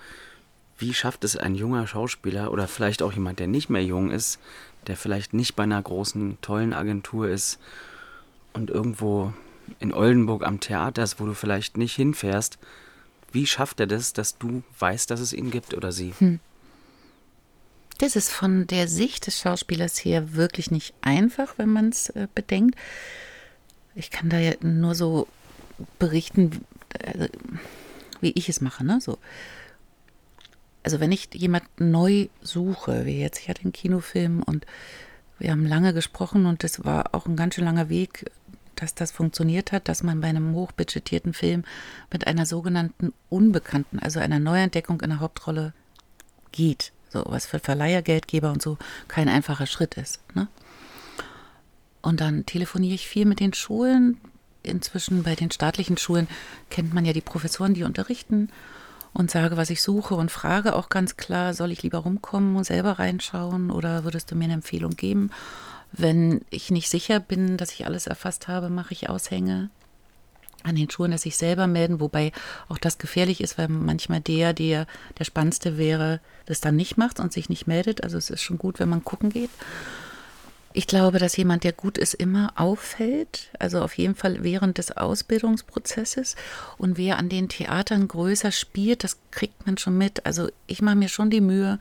wie schafft es ein junger Schauspieler oder vielleicht auch jemand, der nicht mehr jung ist, der vielleicht nicht bei einer großen, tollen Agentur ist und irgendwo in Oldenburg am Theater ist, wo du vielleicht nicht hinfährst, wie schafft er das, dass du weißt, dass es ihn gibt oder sie? Hm. Ist von der Sicht des Schauspielers her wirklich nicht einfach, wenn man es äh, bedenkt. Ich kann da ja nur so berichten, äh, wie ich es mache. Ne? So also wenn ich jemand neu suche, wie jetzt, ich hatte einen Kinofilm und wir haben lange gesprochen und es war auch ein ganz schön langer Weg, dass das funktioniert hat, dass man bei einem hochbudgetierten Film mit einer sogenannten Unbekannten, also einer Neuentdeckung in der Hauptrolle geht. So, was für Verleiher, Geldgeber und so kein einfacher Schritt ist. Ne? Und dann telefoniere ich viel mit den Schulen. Inzwischen bei den staatlichen Schulen kennt man ja die Professoren, die unterrichten und sage, was ich suche und frage auch ganz klar, soll ich lieber rumkommen und selber reinschauen oder würdest du mir eine Empfehlung geben? Wenn ich nicht sicher bin, dass ich alles erfasst habe, mache ich Aushänge an den Schulen, dass ich selber melden, wobei auch das gefährlich ist, weil manchmal der, der der Spannendste wäre, das dann nicht macht und sich nicht meldet. Also es ist schon gut, wenn man gucken geht. Ich glaube, dass jemand, der gut ist, immer auffällt. Also auf jeden Fall während des Ausbildungsprozesses. Und wer an den Theatern größer spielt, das kriegt man schon mit. Also ich mache mir schon die Mühe.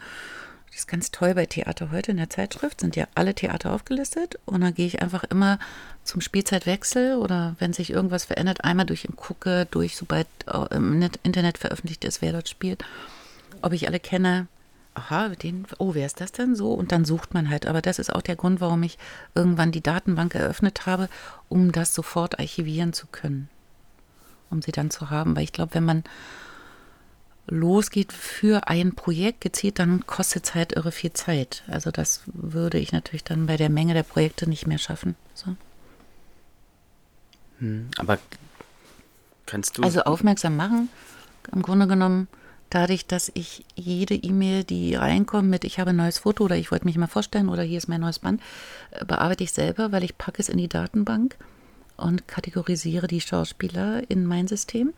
Das ist ganz toll bei Theater heute in der Zeitschrift, sind ja alle Theater aufgelistet. Und dann gehe ich einfach immer zum Spielzeitwechsel oder wenn sich irgendwas verändert, einmal durch und gucke durch, sobald im Internet veröffentlicht ist, wer dort spielt, ob ich alle kenne aha, den, oh, wer ist das denn so? Und dann sucht man halt. Aber das ist auch der Grund, warum ich irgendwann die Datenbank eröffnet habe, um das sofort archivieren zu können. Um sie dann zu haben. Weil ich glaube, wenn man losgeht für ein Projekt gezielt, dann kostet es halt irre viel Zeit. Also das würde ich natürlich dann bei der Menge der Projekte nicht mehr schaffen. So. Hm, aber kannst du. Also aufmerksam machen, im Grunde genommen dadurch, dass ich jede E-Mail, die reinkommt mit ich habe ein neues Foto oder ich wollte mich mal vorstellen oder hier ist mein neues Band, äh, bearbeite ich selber, weil ich packe es in die Datenbank und kategorisiere die Schauspieler in mein System.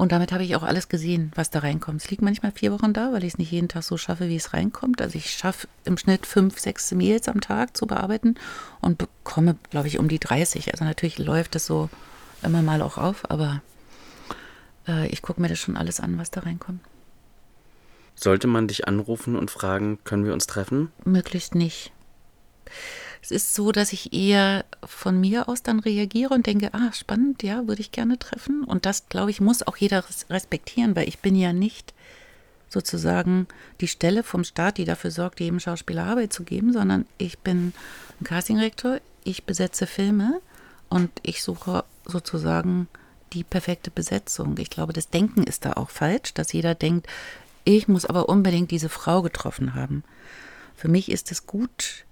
Und damit habe ich auch alles gesehen, was da reinkommt. Es liegt manchmal vier Wochen da, weil ich es nicht jeden Tag so schaffe, wie es reinkommt. Also ich schaffe im Schnitt fünf, sechs Mails am Tag zu bearbeiten und bekomme, glaube ich, um die 30. Also natürlich läuft das so immer mal auch auf, aber äh, ich gucke mir das schon alles an, was da reinkommt. Sollte man dich anrufen und fragen, können wir uns treffen? Möglichst nicht. Es ist so, dass ich eher von mir aus dann reagiere und denke, ah, spannend, ja, würde ich gerne treffen. Und das, glaube ich, muss auch jeder respektieren, weil ich bin ja nicht sozusagen die Stelle vom Staat, die dafür sorgt, jedem Schauspieler Arbeit zu geben, sondern ich bin ein Castingrektor, ich besetze Filme und ich suche sozusagen die perfekte Besetzung. Ich glaube, das Denken ist da auch falsch, dass jeder denkt, ich muss aber unbedingt diese Frau getroffen haben. Für mich ist es gut,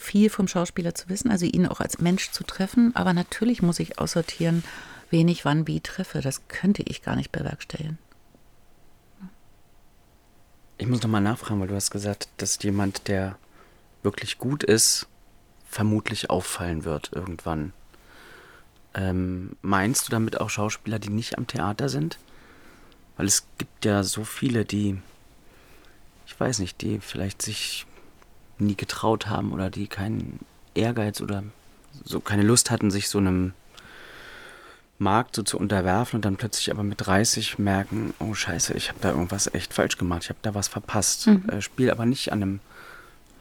viel vom Schauspieler zu wissen, also ihn auch als Mensch zu treffen, aber natürlich muss ich aussortieren, wen ich wann wie treffe. Das könnte ich gar nicht bewerkstelligen. Ich muss noch mal nachfragen, weil du hast gesagt, dass jemand, der wirklich gut ist, vermutlich auffallen wird irgendwann. Ähm, meinst du damit auch Schauspieler, die nicht am Theater sind? Weil es gibt ja so viele, die, ich weiß nicht, die vielleicht sich nie getraut haben oder die keinen Ehrgeiz oder so keine Lust hatten, sich so einem Markt so zu unterwerfen und dann plötzlich aber mit 30 merken, oh scheiße, ich habe da irgendwas echt falsch gemacht, ich habe da was verpasst. Mhm. Äh, spiel aber nicht an einem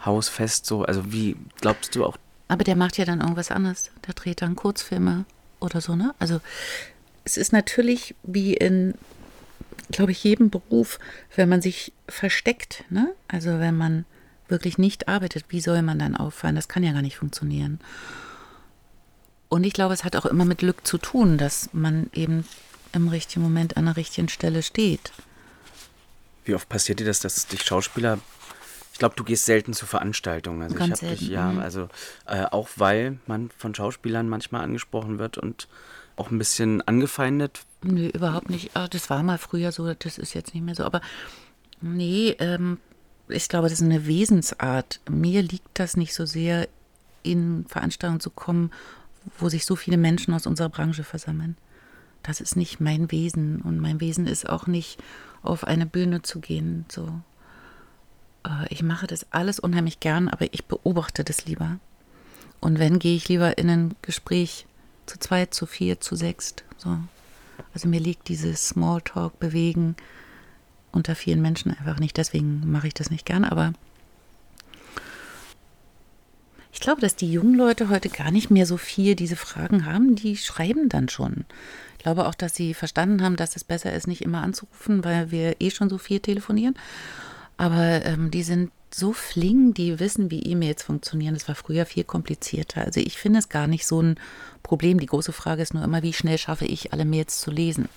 Haus fest so. Also wie glaubst du auch? Aber der macht ja dann irgendwas anderes. Der dreht dann Kurzfilme oder so, ne? Also es ist natürlich wie in, glaube ich, jedem Beruf, wenn man sich versteckt, ne? Also wenn man wirklich nicht arbeitet, wie soll man dann auffallen? Das kann ja gar nicht funktionieren. Und ich glaube, es hat auch immer mit Glück zu tun, dass man eben im richtigen Moment an der richtigen Stelle steht. Wie oft passiert dir das, dass dich Schauspieler ich glaube, du gehst selten zu Veranstaltungen. Also Ganz ich selten. Dich, ja, mhm. also äh, auch weil man von Schauspielern manchmal angesprochen wird und auch ein bisschen angefeindet. Nee, überhaupt nicht. Ach, das war mal früher so, das ist jetzt nicht mehr so. Aber nee, ähm, ich glaube, das ist eine Wesensart. Mir liegt das nicht so sehr, in Veranstaltungen zu kommen, wo sich so viele Menschen aus unserer Branche versammeln. Das ist nicht mein Wesen. Und mein Wesen ist auch nicht, auf eine Bühne zu gehen. So. Äh, ich mache das alles unheimlich gern, aber ich beobachte das lieber. Und wenn, gehe ich lieber in ein Gespräch zu zweit, zu vier, zu sechst. So. Also mir liegt dieses Smalltalk, Bewegen unter vielen Menschen einfach nicht. Deswegen mache ich das nicht gern, aber ich glaube, dass die jungen Leute heute gar nicht mehr so viel diese Fragen haben. Die schreiben dann schon. Ich glaube auch, dass sie verstanden haben, dass es besser ist, nicht immer anzurufen, weil wir eh schon so viel telefonieren. Aber ähm, die sind so flink, die wissen, wie E-Mails funktionieren. Das war früher viel komplizierter. Also ich finde es gar nicht so ein Problem. Die große Frage ist nur immer, wie schnell schaffe ich, alle Mails zu lesen?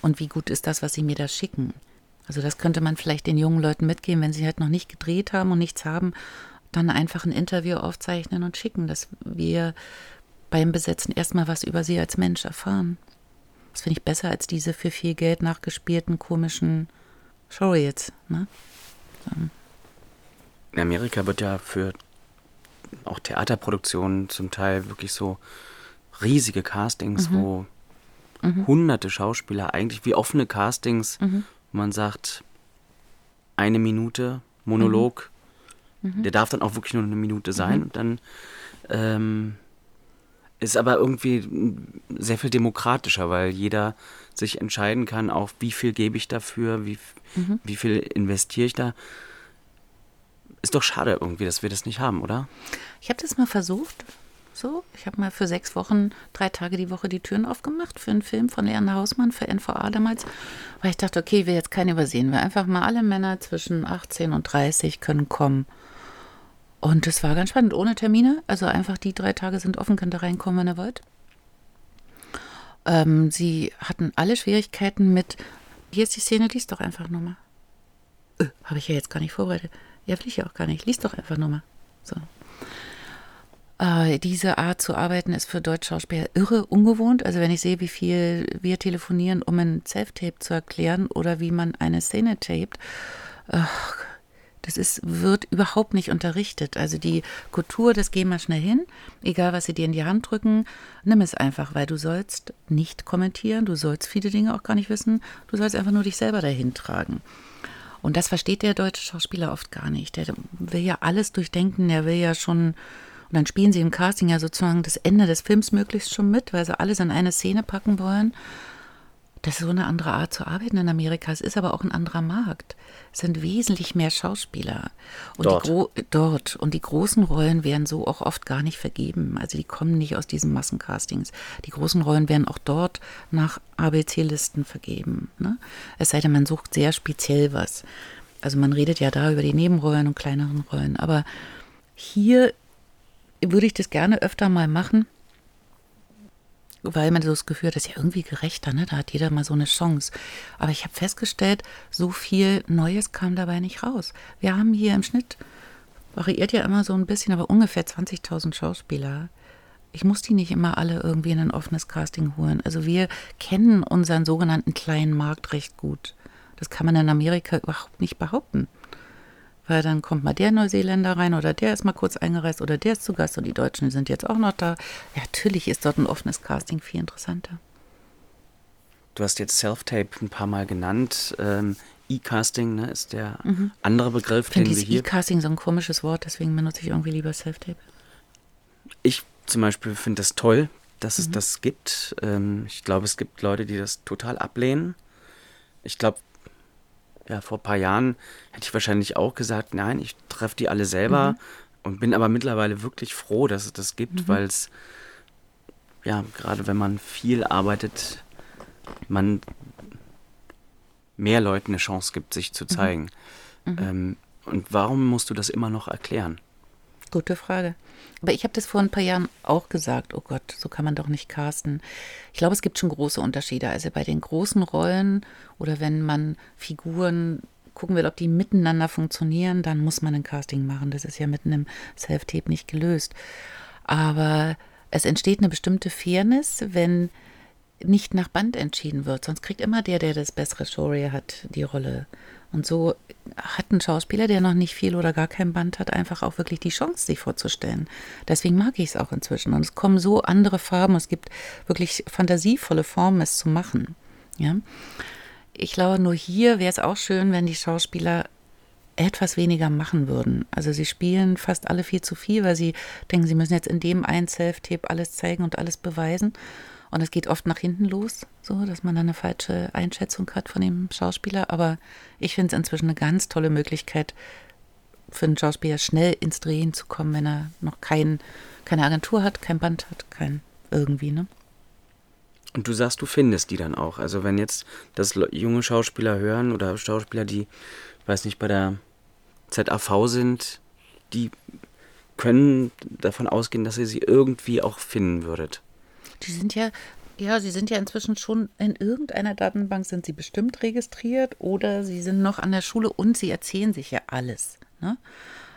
Und wie gut ist das, was sie mir da schicken? Also das könnte man vielleicht den jungen Leuten mitgeben, wenn sie halt noch nicht gedreht haben und nichts haben, dann einfach ein Interview aufzeichnen und schicken, dass wir beim Besetzen erstmal was über sie als Mensch erfahren. Das finde ich besser als diese für viel Geld nachgespielten komischen Show jetzt. Ne? In Amerika wird ja für auch Theaterproduktionen zum Teil wirklich so riesige Castings, mhm. wo mhm. hunderte Schauspieler eigentlich wie offene Castings, mhm. Man sagt, eine Minute Monolog, Der darf dann auch wirklich nur eine Minute sein und dann ähm, ist aber irgendwie sehr viel demokratischer, weil jeder sich entscheiden kann, auch wie viel gebe ich dafür, wie, wie viel investiere ich da. Ist doch schade irgendwie, dass wir das nicht haben, oder? Ich habe das mal versucht. So, ich habe mal für sechs Wochen, drei Tage die Woche die Türen aufgemacht für einen Film von Leander Hausmann für NVA damals, weil ich dachte, okay, ich will jetzt keinen übersehen, wir einfach mal alle Männer zwischen 18 und 30 können kommen. Und es war ganz spannend, ohne Termine. Also einfach die drei Tage sind offen, könnt ihr reinkommen, wenn ihr wollt. Ähm, sie hatten alle Schwierigkeiten mit. Hier ist die Szene, lies doch einfach nochmal. Äh, Habe ich ja jetzt gar nicht vorbereitet. Ja, will ich ja auch gar nicht. Lies doch einfach nochmal. So. Äh, diese Art zu arbeiten ist für Deutschschauspieler irre ungewohnt. Also wenn ich sehe, wie viel wir telefonieren, um ein Self-Tape zu erklären oder wie man eine Szene tapet, ach, das ist, wird überhaupt nicht unterrichtet. Also die Kultur, das geh mal schnell hin, egal was sie dir in die Hand drücken, nimm es einfach, weil du sollst nicht kommentieren, du sollst viele Dinge auch gar nicht wissen, du sollst einfach nur dich selber dahin tragen. Und das versteht der deutsche Schauspieler oft gar nicht. Der will ja alles durchdenken, der will ja schon, und dann spielen sie im Casting ja sozusagen das Ende des Films möglichst schon mit, weil sie alles in eine Szene packen wollen. Das ist so eine andere Art zu arbeiten in Amerika. Es ist aber auch ein anderer Markt. Es sind wesentlich mehr Schauspieler. Und Dort. Die dort. Und die großen Rollen werden so auch oft gar nicht vergeben. Also die kommen nicht aus diesen Massencastings. Die großen Rollen werden auch dort nach ABC-Listen vergeben. Ne? Es sei denn, man sucht sehr speziell was. Also man redet ja da über die Nebenrollen und kleineren Rollen. Aber hier würde ich das gerne öfter mal machen weil man so das Gefühl hat, das ist ja irgendwie gerechter, ne? Da hat jeder mal so eine Chance. Aber ich habe festgestellt, so viel Neues kam dabei nicht raus. Wir haben hier im Schnitt, variiert ja immer so ein bisschen, aber ungefähr 20.000 Schauspieler. Ich muss die nicht immer alle irgendwie in ein offenes Casting holen. Also wir kennen unseren sogenannten kleinen Markt recht gut. Das kann man in Amerika überhaupt nicht behaupten. Weil dann kommt mal der Neuseeländer rein oder der ist mal kurz eingereist oder der ist zu Gast und die Deutschen sind jetzt auch noch da. Ja, natürlich ist dort ein offenes Casting viel interessanter. Du hast jetzt Self-Tape ein paar Mal genannt. Ähm, E-Casting ne, ist der andere Begriff, Ich finde den wir hier. E-Casting so ein komisches Wort, deswegen benutze ich irgendwie lieber Self-Tape. Ich zum Beispiel finde das toll, dass Mhm. es das gibt. Ähm, ich glaube, es gibt Leute, die das total ablehnen. Ich glaube, ja, vor ein paar Jahren hätte ich wahrscheinlich auch gesagt, nein, ich treffe die alle selber Mhm. und bin aber mittlerweile wirklich froh, dass es das gibt, weil es, ja, gerade wenn man viel arbeitet, man mehr Leuten eine Chance gibt, sich Mhm. zu zeigen. Ähm, und warum musst du das immer noch erklären? Gute Frage. Aber ich habe das vor ein paar Jahren auch gesagt. Oh Gott, so kann man doch nicht casten. Ich glaube, es gibt schon große Unterschiede. Also bei den großen Rollen oder wenn man Figuren gucken will, ob die miteinander funktionieren, dann muss man ein Casting machen. Das ist ja mit einem Self-Tape nicht gelöst. Aber es entsteht eine bestimmte Fairness, wenn nicht nach Band entschieden wird. Sonst kriegt immer der, der das bessere Showreel hat, die Rolle. Und so hat ein Schauspieler, der noch nicht viel oder gar kein Band hat, einfach auch wirklich die Chance, sich vorzustellen. Deswegen mag ich es auch inzwischen. Und es kommen so andere Farben. Es gibt wirklich fantasievolle Formen, es zu machen. Ja. Ich glaube, nur hier wäre es auch schön, wenn die Schauspieler etwas weniger machen würden. Also sie spielen fast alle viel zu viel, weil sie denken, sie müssen jetzt in dem einen Self-Tape alles zeigen und alles beweisen. Und es geht oft nach hinten los, so dass man dann eine falsche Einschätzung hat von dem Schauspieler. Aber ich finde es inzwischen eine ganz tolle Möglichkeit für einen Schauspieler schnell ins Drehen zu kommen, wenn er noch kein, keine Agentur hat, kein Band hat, kein irgendwie, ne? Und du sagst, du findest die dann auch. Also wenn jetzt das junge Schauspieler hören oder Schauspieler, die, weiß nicht, bei der ZAV sind, die können davon ausgehen, dass ihr sie irgendwie auch finden würdet. Die sind ja, ja, sie sind ja inzwischen schon in irgendeiner Datenbank sind sie bestimmt registriert oder sie sind noch an der Schule und sie erzählen sich ja alles. Ne?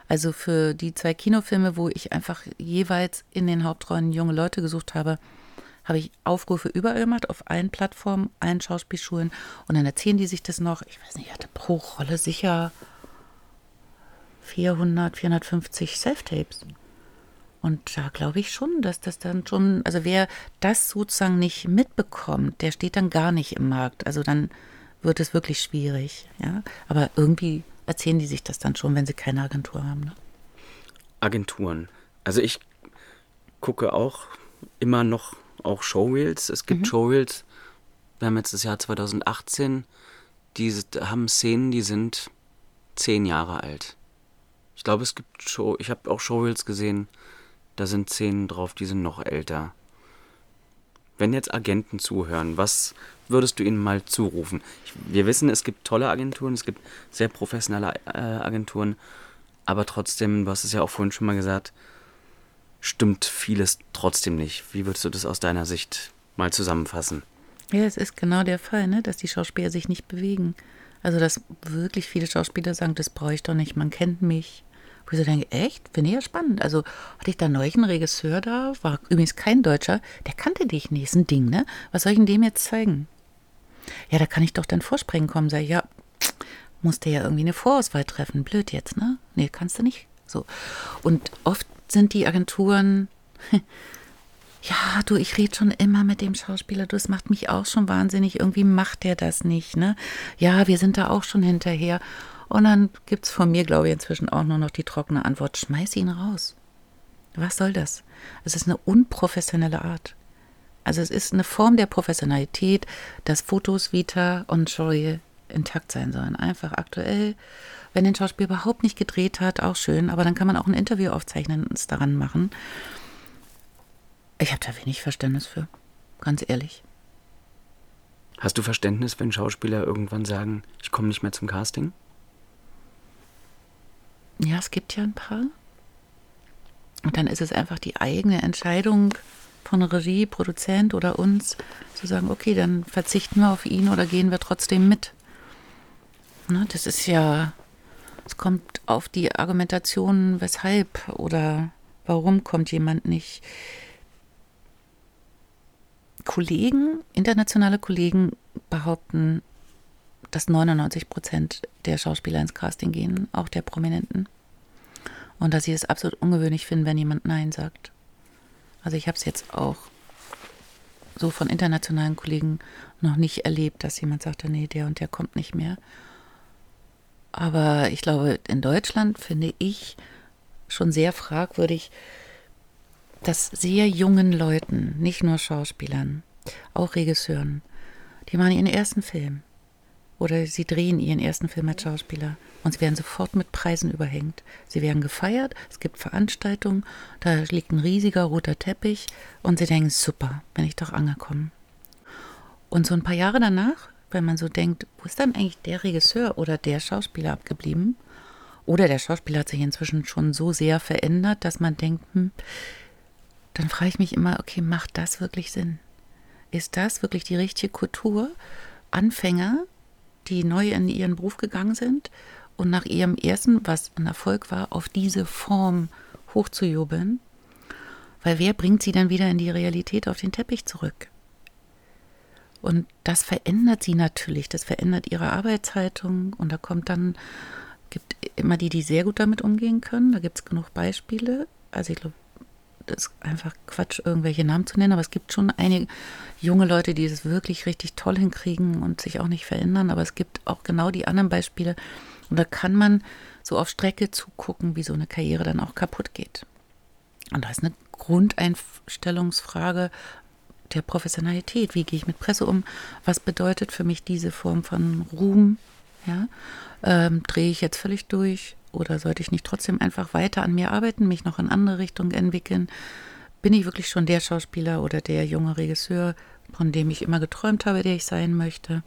Also für die zwei Kinofilme, wo ich einfach jeweils in den Hauptrollen junge Leute gesucht habe, habe ich Aufrufe überall gemacht, auf allen Plattformen, allen Schauspielschulen und dann erzählen die sich das noch. Ich weiß nicht, ich hatte pro Rolle sicher 400, 450 Self-Tapes. Und da glaube ich schon, dass das dann schon, also wer das sozusagen nicht mitbekommt, der steht dann gar nicht im Markt. Also dann wird es wirklich schwierig, ja. Aber irgendwie erzählen die sich das dann schon, wenn sie keine Agentur haben. Ne? Agenturen. Also ich gucke auch immer noch auch Showreels. Es gibt mhm. Showreels, wir haben jetzt das Jahr 2018, die haben Szenen, die sind zehn Jahre alt. Ich glaube, es gibt Show, ich habe auch Showreels gesehen, da sind Szenen drauf, die sind noch älter. Wenn jetzt Agenten zuhören, was würdest du ihnen mal zurufen? wir wissen, es gibt tolle Agenturen, es gibt sehr professionelle äh, Agenturen, aber trotzdem, du hast es ja auch vorhin schon mal gesagt, stimmt vieles trotzdem nicht. Wie würdest du das aus deiner Sicht mal zusammenfassen? Ja, es ist genau der Fall, ne? dass die Schauspieler sich nicht bewegen. Also, dass wirklich viele Schauspieler sagen, das brauche ich doch nicht, man kennt mich. Wo ich so denke, echt? Finde ich ja spannend. Also hatte ich da neulich einen Regisseur da, war übrigens kein Deutscher, der kannte dich nicht, ist ein Ding, ne? Was soll ich denn dem jetzt zeigen? Ja, da kann ich doch dann vorspringen kommen. Sag ich, ja, musste ja irgendwie eine Vorauswahl treffen. Blöd jetzt, ne? Nee, kannst du nicht. So. Und oft sind die Agenturen, ja, du, ich rede schon immer mit dem Schauspieler, du, es macht mich auch schon wahnsinnig, irgendwie macht der das nicht, ne? Ja, wir sind da auch schon hinterher. Und dann gibt es von mir, glaube ich, inzwischen auch nur noch die trockene Antwort, schmeiß ihn raus. Was soll das? Es ist eine unprofessionelle Art. Also es ist eine Form der Professionalität, dass Fotos, Vita und Story intakt sein sollen. Einfach aktuell. Wenn den Schauspieler überhaupt nicht gedreht hat, auch schön, aber dann kann man auch ein Interview aufzeichnen und es daran machen. Ich habe da wenig Verständnis für, ganz ehrlich. Hast du Verständnis, wenn Schauspieler irgendwann sagen, ich komme nicht mehr zum Casting? Ja, es gibt ja ein paar. Und dann ist es einfach die eigene Entscheidung von Regie, Produzent oder uns, zu sagen, okay, dann verzichten wir auf ihn oder gehen wir trotzdem mit. Ne, das ist ja, es kommt auf die Argumentation, weshalb oder warum kommt jemand nicht. Kollegen, internationale Kollegen behaupten, dass 99 Prozent der Schauspieler ins Casting gehen, auch der Prominenten. Und dass sie es absolut ungewöhnlich finden, wenn jemand Nein sagt. Also ich habe es jetzt auch so von internationalen Kollegen noch nicht erlebt, dass jemand sagte, nee, der und der kommt nicht mehr. Aber ich glaube, in Deutschland finde ich schon sehr fragwürdig, dass sehr jungen Leuten, nicht nur Schauspielern, auch Regisseuren, die machen ihren ersten Film oder sie drehen ihren ersten Film als Schauspieler und sie werden sofort mit Preisen überhängt. Sie werden gefeiert, es gibt Veranstaltungen, da liegt ein riesiger roter Teppich und sie denken, super, bin ich doch angekommen. Und so ein paar Jahre danach, wenn man so denkt, wo ist dann eigentlich der Regisseur oder der Schauspieler abgeblieben? Oder der Schauspieler hat sich inzwischen schon so sehr verändert, dass man denkt, hm, dann frage ich mich immer, okay, macht das wirklich Sinn? Ist das wirklich die richtige Kultur? Anfänger die neu in ihren Beruf gegangen sind und nach ihrem ersten, was ein Erfolg war, auf diese Form hochzujubeln. Weil wer bringt sie dann wieder in die Realität auf den Teppich zurück? Und das verändert sie natürlich, das verändert ihre Arbeitshaltung und da kommt dann, gibt immer die, die sehr gut damit umgehen können, da gibt es genug Beispiele. Also ich glaube, das ist einfach Quatsch, irgendwelche Namen zu nennen, aber es gibt schon einige junge Leute, die das wirklich richtig toll hinkriegen und sich auch nicht verändern. Aber es gibt auch genau die anderen Beispiele. Und da kann man so auf Strecke zugucken, wie so eine Karriere dann auch kaputt geht. Und da ist eine Grundeinstellungsfrage der Professionalität. Wie gehe ich mit Presse um? Was bedeutet für mich diese Form von Ruhm? Ja? Ähm, drehe ich jetzt völlig durch? Oder sollte ich nicht trotzdem einfach weiter an mir arbeiten, mich noch in andere Richtungen entwickeln? Bin ich wirklich schon der Schauspieler oder der junge Regisseur, von dem ich immer geträumt habe, der ich sein möchte?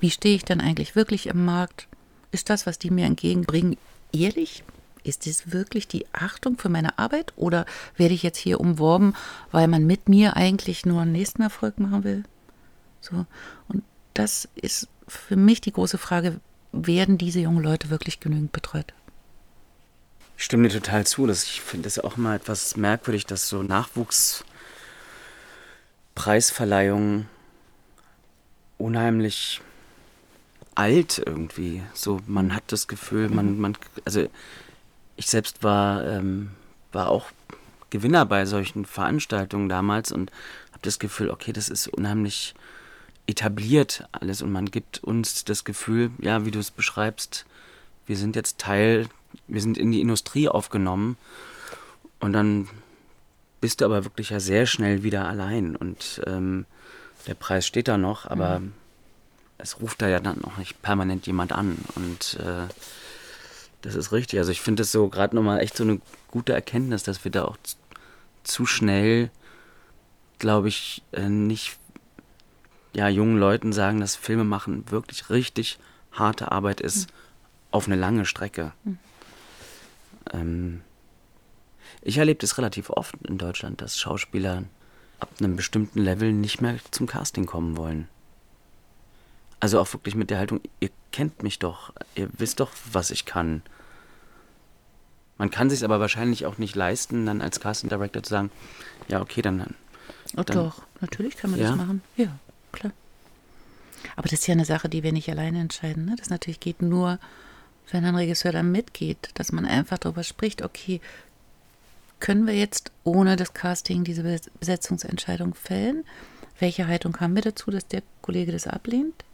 Wie stehe ich dann eigentlich wirklich im Markt? Ist das, was die mir entgegenbringen, ehrlich? Ist das wirklich die Achtung für meine Arbeit oder werde ich jetzt hier umworben, weil man mit mir eigentlich nur einen nächsten Erfolg machen will? So. Und das ist für mich die große Frage, werden diese jungen Leute wirklich genügend betreut? Ich stimme dir total zu. Dass ich finde es auch mal etwas merkwürdig, dass so Nachwuchspreisverleihungen unheimlich alt irgendwie. So, man hat das Gefühl, man, man, also ich selbst war, ähm, war auch Gewinner bei solchen Veranstaltungen damals und habe das Gefühl, okay, das ist unheimlich etabliert alles und man gibt uns das Gefühl, ja, wie du es beschreibst, wir sind jetzt Teil wir sind in die Industrie aufgenommen Und dann bist du aber wirklich ja sehr schnell wieder allein und ähm, der Preis steht da noch, aber mhm. es ruft da ja dann noch nicht permanent jemand an und äh, das ist richtig. Also ich finde es so gerade nochmal echt so eine gute Erkenntnis, dass wir da auch zu schnell, glaube ich, äh, nicht ja, jungen Leuten sagen, dass Filme machen wirklich richtig harte Arbeit ist mhm. auf eine lange Strecke. Mhm. Ähm, ich erlebe das relativ oft in Deutschland, dass Schauspieler ab einem bestimmten Level nicht mehr zum Casting kommen wollen. Also auch wirklich mit der Haltung, ihr kennt mich doch, ihr wisst doch, was ich kann. Man kann sich aber wahrscheinlich auch nicht leisten, dann als Casting Director zu sagen, ja, okay, dann. Oh, dann doch, natürlich kann man ja? das machen. Ja, klar. Aber das ist ja eine Sache, die wir nicht alleine entscheiden. Ne? Das natürlich geht nur, wenn ein Regisseur dann mitgeht, dass man einfach darüber spricht, okay, können wir jetzt ohne das Casting diese Besetzungsentscheidung fällen? Welche Haltung haben wir dazu, dass der Kollege das ablehnt?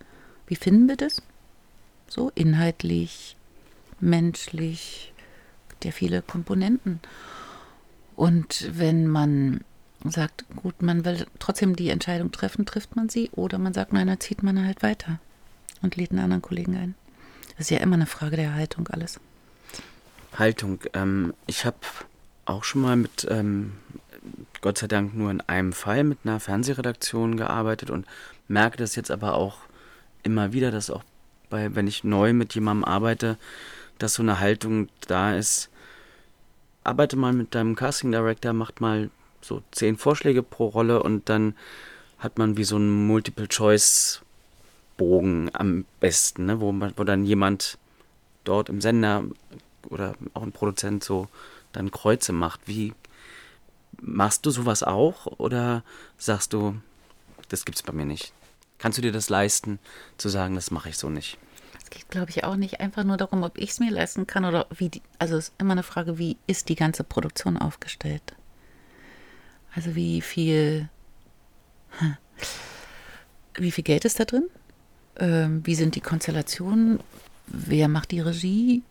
Wie finden wir das? So inhaltlich, menschlich, ja viele Komponenten. Und wenn man sagt, gut, man will trotzdem die Entscheidung treffen, trifft man sie, oder man sagt, nein, dann zieht man halt weiter und lädt einen anderen Kollegen ein. Das ist ja immer eine Frage der Haltung, alles. Haltung. Ähm, ich habe auch schon mal mit, ähm, Gott sei Dank nur in einem Fall, mit einer Fernsehredaktion gearbeitet und merke das jetzt aber auch immer wieder, dass auch bei, wenn ich neu mit jemandem arbeite, dass so eine Haltung da ist, arbeite mal mit deinem Casting Director, macht mal so zehn Vorschläge pro Rolle und dann hat man wie so einen Multiple-Choice-Bogen am besten, ne? wo, man, wo dann jemand dort im Sender oder auch ein Produzent so dann Kreuze macht. Wie machst du sowas auch oder sagst du, das gibt's bei mir nicht? Kannst du dir das leisten, zu sagen, das mache ich so nicht? Es geht, glaube ich, auch nicht einfach nur darum, ob ich es mir leisten kann oder wie die, also es ist immer eine Frage, wie ist die ganze Produktion aufgestellt? Also wie viel, wie viel Geld ist da drin? Ähm, wie sind die Konstellationen? Wer macht die Regie?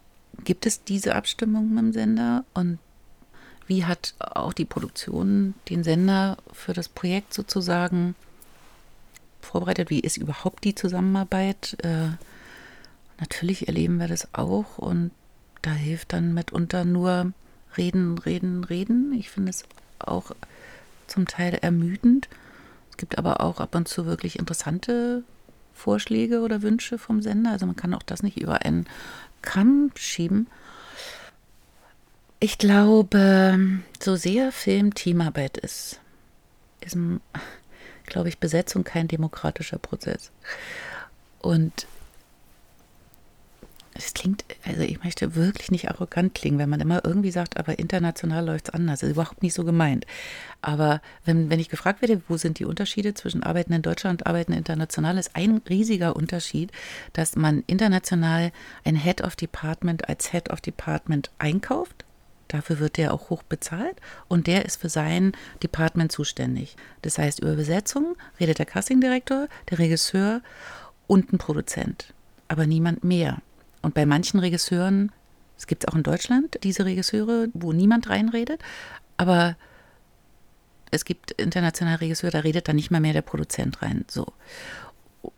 Gibt es diese Abstimmung mit dem Sender? Und wie hat auch die Produktion den Sender für das Projekt sozusagen vorbereitet? Wie ist überhaupt die Zusammenarbeit? Äh, natürlich erleben wir das auch und da hilft dann mitunter nur reden, reden, reden. Ich finde es auch zum Teil ermüdend. Es gibt aber auch ab und zu wirklich interessante Vorschläge oder Wünsche vom Sender. Also man kann auch das nicht über einen Kamm schieben. Ich glaube, so sehr Film Teamarbeit ist, ist, glaube ich, Besetzung kein demokratischer Prozess. Und es klingt, also ich möchte wirklich nicht arrogant klingen, wenn man immer irgendwie sagt, aber international läuft es anders. Das ist überhaupt nicht so gemeint. Aber wenn, wenn ich gefragt werde, wo sind die Unterschiede zwischen Arbeiten in Deutschland und Arbeiten international, ist ein riesiger Unterschied, dass man international ein Head of Department als Head of Department einkauft. Dafür wird der auch hoch bezahlt und der ist für sein Department zuständig. Das heißt, über Besetzung redet der Castingdirektor, der Regisseur und ein Produzent, aber niemand mehr. Und bei manchen Regisseuren, es gibt auch in Deutschland diese Regisseure, wo niemand reinredet, aber es gibt internationale Regisseure, da redet dann nicht mal mehr der Produzent rein. So.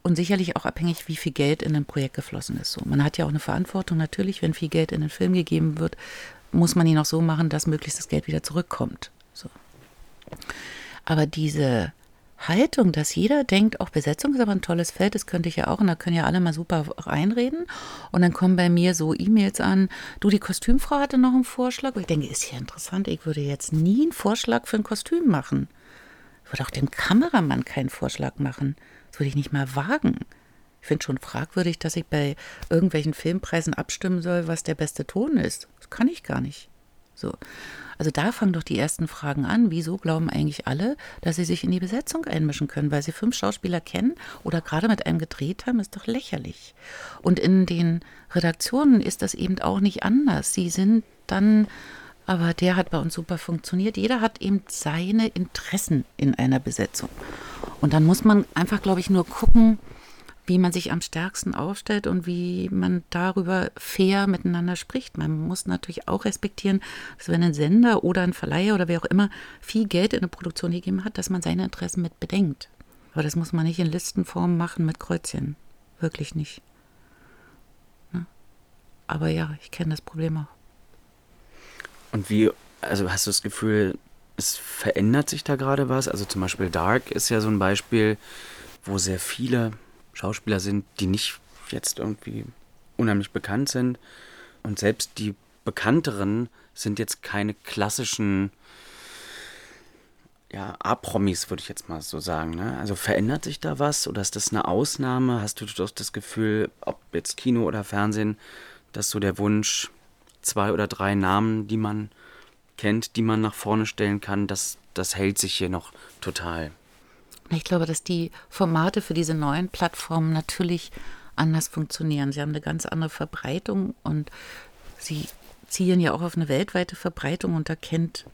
Und sicherlich auch abhängig, wie viel Geld in ein Projekt geflossen ist. So. Man hat ja auch eine Verantwortung natürlich, wenn viel Geld in den Film gegeben wird, muss man ihn auch so machen, dass möglichst das Geld wieder zurückkommt. So. Aber diese Haltung, dass jeder denkt, auch Besetzung ist aber ein tolles Feld, das könnte ich ja auch und da können ja alle mal super reinreden. Und dann kommen bei mir so E-Mails an, du, die Kostümfrau hatte noch einen Vorschlag. Und ich denke, ist ja interessant, ich würde jetzt nie einen Vorschlag für ein Kostüm machen. Ich würde auch dem Kameramann keinen Vorschlag machen. Das würde ich nicht mal wagen. Ich finde schon fragwürdig, dass ich bei irgendwelchen Filmpreisen abstimmen soll, was der beste Ton ist. Das kann ich gar nicht. So. Also da fangen doch die ersten Fragen an. Wieso glauben eigentlich alle, dass sie sich in die Besetzung einmischen können? Weil sie fünf Schauspieler kennen oder gerade mit einem gedreht haben, ist doch lächerlich. Und in den Redaktionen ist das eben auch nicht anders. Sie sind dann, aber der hat bei uns super funktioniert. Jeder hat eben seine Interessen in einer Besetzung. Und dann muss man einfach, glaube ich, nur gucken, wie man sich am stärksten aufstellt und wie man darüber fair miteinander spricht. Man muss natürlich auch respektieren, dass wenn ein Sender oder ein Verleiher oder wer auch immer viel Geld in eine Produktion gegeben hat, dass man seine Interessen mit bedenkt. Aber das muss man nicht in Listenform machen mit Kreuzchen. Wirklich nicht. Ne? Aber ja, ich kenne das Problem auch. Und wie, also hast du das Gefühl, es verändert sich da gerade was? Also zum Beispiel Dark ist ja so ein Beispiel, wo sehr viele Schauspieler sind, die nicht jetzt irgendwie unheimlich bekannt sind. Und selbst die bekannteren sind jetzt keine klassischen ja, A-Promis, würde ich jetzt mal so sagen. Ne? Also verändert sich da was oder ist das eine Ausnahme? Hast du doch das Gefühl, ob jetzt Kino oder Fernsehen, dass so der Wunsch, zwei oder drei Namen, die man kennt, die man nach vorne stellen kann, das, das hält sich hier noch total? Ich glaube, dass die Formate für diese neuen Plattformen natürlich anders funktionieren. Sie haben eine ganz andere Verbreitung und sie zielen ja auch auf eine weltweite Verbreitung und da kennt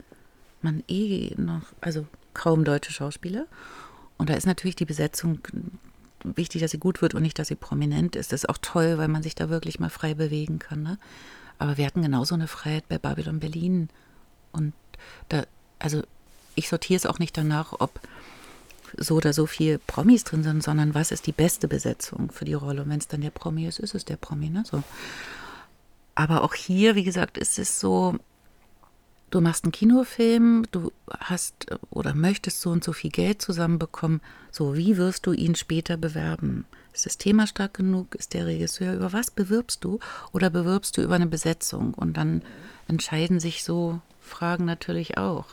man eh noch, also kaum deutsche Schauspieler. Und da ist natürlich die Besetzung wichtig, dass sie gut wird und nicht, dass sie prominent ist. Das ist auch toll, weil man sich da wirklich mal frei bewegen kann. Ne? Aber wir hatten genauso eine Freiheit bei Babylon Berlin. Und da, also ich sortiere es auch nicht danach, ob so oder so viel Promis drin sind, sondern was ist die beste Besetzung für die Rolle. Und wenn es dann der Promi ist, ist es der Promi. Ne? So. Aber auch hier, wie gesagt, ist es so, du machst einen Kinofilm, du hast oder möchtest so und so viel Geld zusammenbekommen. So, wie wirst du ihn später bewerben? Ist das Thema stark genug? Ist der Regisseur? Über was bewirbst du? Oder bewirbst du über eine Besetzung? Und dann entscheiden sich so Fragen natürlich auch.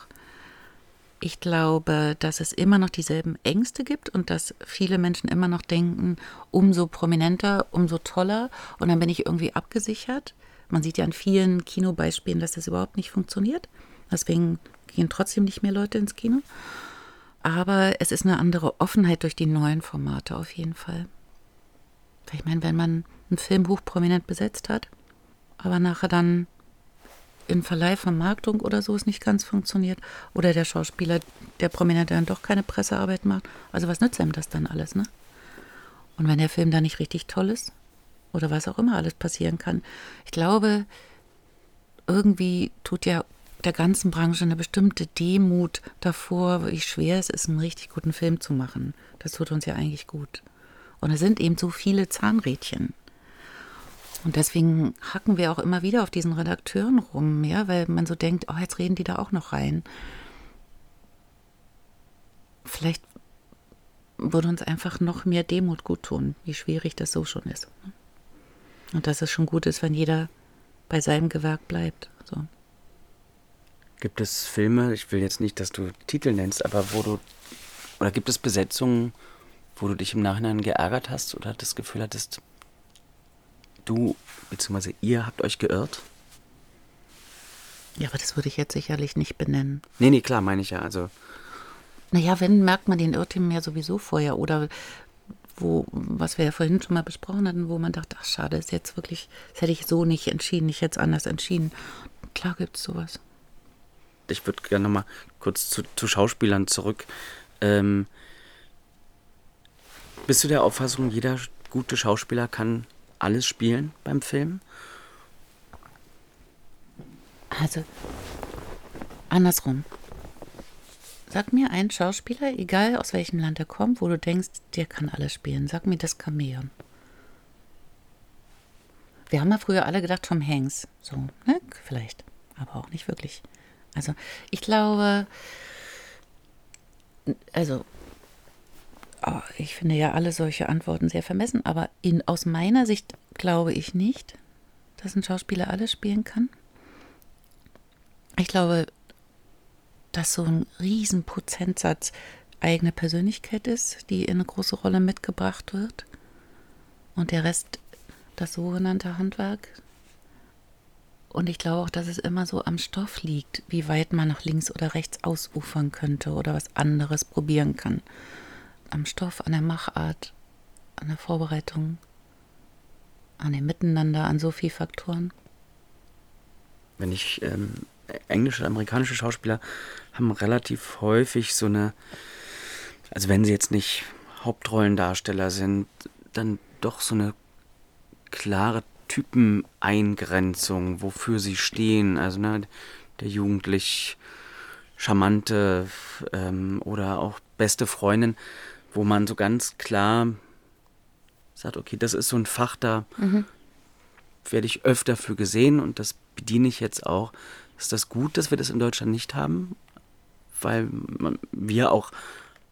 Ich glaube, dass es immer noch dieselben Ängste gibt und dass viele Menschen immer noch denken, umso prominenter, umso toller und dann bin ich irgendwie abgesichert. Man sieht ja an vielen Kinobeispielen, dass das überhaupt nicht funktioniert. Deswegen gehen trotzdem nicht mehr Leute ins Kino. Aber es ist eine andere Offenheit durch die neuen Formate auf jeden Fall. Ich meine, wenn man ein Filmbuch prominent besetzt hat, aber nachher dann in Verleih, Vermarktung oder so es nicht ganz funktioniert oder der Schauspieler, der Prominente dann doch keine Pressearbeit macht. Also was nützt einem das dann alles, ne? Und wenn der Film dann nicht richtig toll ist oder was auch immer alles passieren kann. Ich glaube, irgendwie tut ja der ganzen Branche eine bestimmte Demut davor, wie schwer es ist, einen richtig guten Film zu machen. Das tut uns ja eigentlich gut. Und es sind eben so viele Zahnrädchen. Und deswegen hacken wir auch immer wieder auf diesen Redakteuren rum, ja, weil man so denkt, oh, jetzt reden die da auch noch rein. Vielleicht würde uns einfach noch mehr Demut gut tun, wie schwierig das so schon ist. Und dass es schon gut ist, wenn jeder bei seinem Gewerk bleibt. So. Gibt es Filme, ich will jetzt nicht, dass du Titel nennst, aber wo du, oder gibt es Besetzungen, wo du dich im Nachhinein geärgert hast oder das Gefühl hattest, du bzw. ihr habt euch geirrt? Ja, aber das würde ich jetzt sicherlich nicht benennen. Nee, nee, klar, meine ich ja. Also. Naja, wenn, merkt man den Irrtum ja sowieso vorher. Oder wo, was wir ja vorhin schon mal besprochen hatten, wo man dachte, ach schade, ist jetzt wirklich, das hätte ich so nicht entschieden, ich hätte es anders entschieden. Klar gibt es sowas. Ich würde gerne nochmal kurz zu, zu, Schauspielern zurück. Ähm, bist du der Auffassung, jeder gute Schauspieler kann alles spielen beim Film? Also, andersrum. Sag mir einen Schauspieler, egal aus welchem Land er kommt, wo du denkst, der kann alles spielen. Sag mir das Chamäleon. Wir haben ja früher alle gedacht, Tom Hanks. So, ne? Vielleicht. Aber auch nicht wirklich. Also, ich glaube, also Oh, ich finde ja alle solche Antworten sehr vermessen, aber in, aus meiner Sicht glaube ich nicht, dass ein Schauspieler alles spielen kann. Ich glaube, dass so ein riesen Prozentsatz eigene Persönlichkeit ist, die in eine große Rolle mitgebracht wird. Und der Rest das sogenannte Handwerk. Und ich glaube auch, dass es immer so am Stoff liegt, wie weit man nach links oder rechts ausufern könnte oder was anderes probieren kann am Stoff, an der Machart, an der Vorbereitung, an dem Miteinander, an so vielen Faktoren? Wenn ich ähm, englische und amerikanische Schauspieler haben relativ häufig so eine, also wenn sie jetzt nicht Hauptrollendarsteller sind, dann doch so eine klare Typeneingrenzung, wofür sie stehen. Also ne, der jugendlich charmante ähm, oder auch beste Freundin, wo man so ganz klar sagt, okay, das ist so ein Fach, da mhm. werde ich öfter für gesehen und das bediene ich jetzt auch. Ist das gut, dass wir das in Deutschland nicht haben? Weil man, wir auch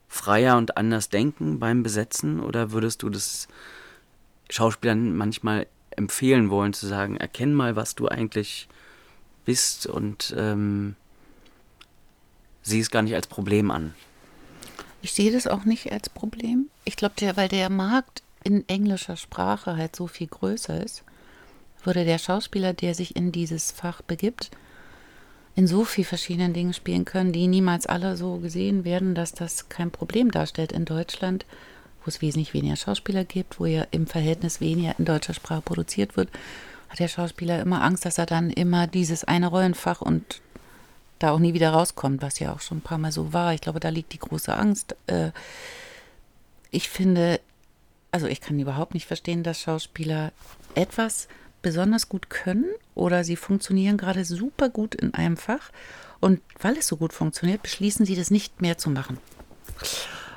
freier und anders denken beim Besetzen? Oder würdest du das Schauspielern manchmal empfehlen wollen, zu sagen, erkenn mal, was du eigentlich bist und ähm, sieh es gar nicht als Problem an? Ich sehe das auch nicht als Problem. Ich glaube, weil der Markt in englischer Sprache halt so viel größer ist, würde der Schauspieler, der sich in dieses Fach begibt, in so vielen verschiedenen Dingen spielen können, die niemals alle so gesehen werden, dass das kein Problem darstellt in Deutschland, wo es wesentlich weniger Schauspieler gibt, wo ja im Verhältnis weniger in deutscher Sprache produziert wird, hat der Schauspieler immer Angst, dass er dann immer dieses eine Rollenfach und da auch nie wieder rauskommt, was ja auch schon ein paar Mal so war. Ich glaube, da liegt die große Angst. Äh, ich finde, also ich kann überhaupt nicht verstehen, dass Schauspieler etwas besonders gut können oder sie funktionieren gerade super gut in einem Fach und weil es so gut funktioniert, beschließen sie das nicht mehr zu machen.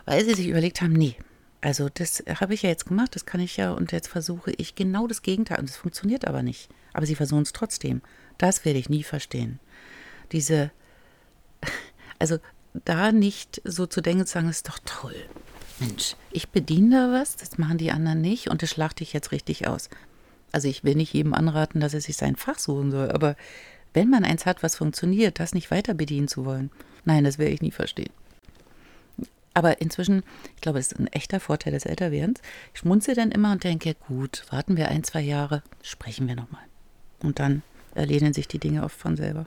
Weil sie sich überlegt haben, nee, also das habe ich ja jetzt gemacht, das kann ich ja und jetzt versuche ich genau das Gegenteil und es funktioniert aber nicht. Aber sie versuchen es trotzdem. Das werde ich nie verstehen. Diese, also da nicht so zu denken, zu sagen, das ist doch toll. Mensch, ich bediene da was, das machen die anderen nicht und das schlachte ich jetzt richtig aus. Also ich will nicht jedem anraten, dass er sich sein Fach suchen soll, aber wenn man eins hat, was funktioniert, das nicht weiter bedienen zu wollen, nein, das werde ich nie verstehen. Aber inzwischen, ich glaube, es ist ein echter Vorteil des Älterwerdens. Ich schmunze dann immer und denke, gut, warten wir ein, zwei Jahre, sprechen wir nochmal. Und dann erledigen sich die Dinge oft von selber.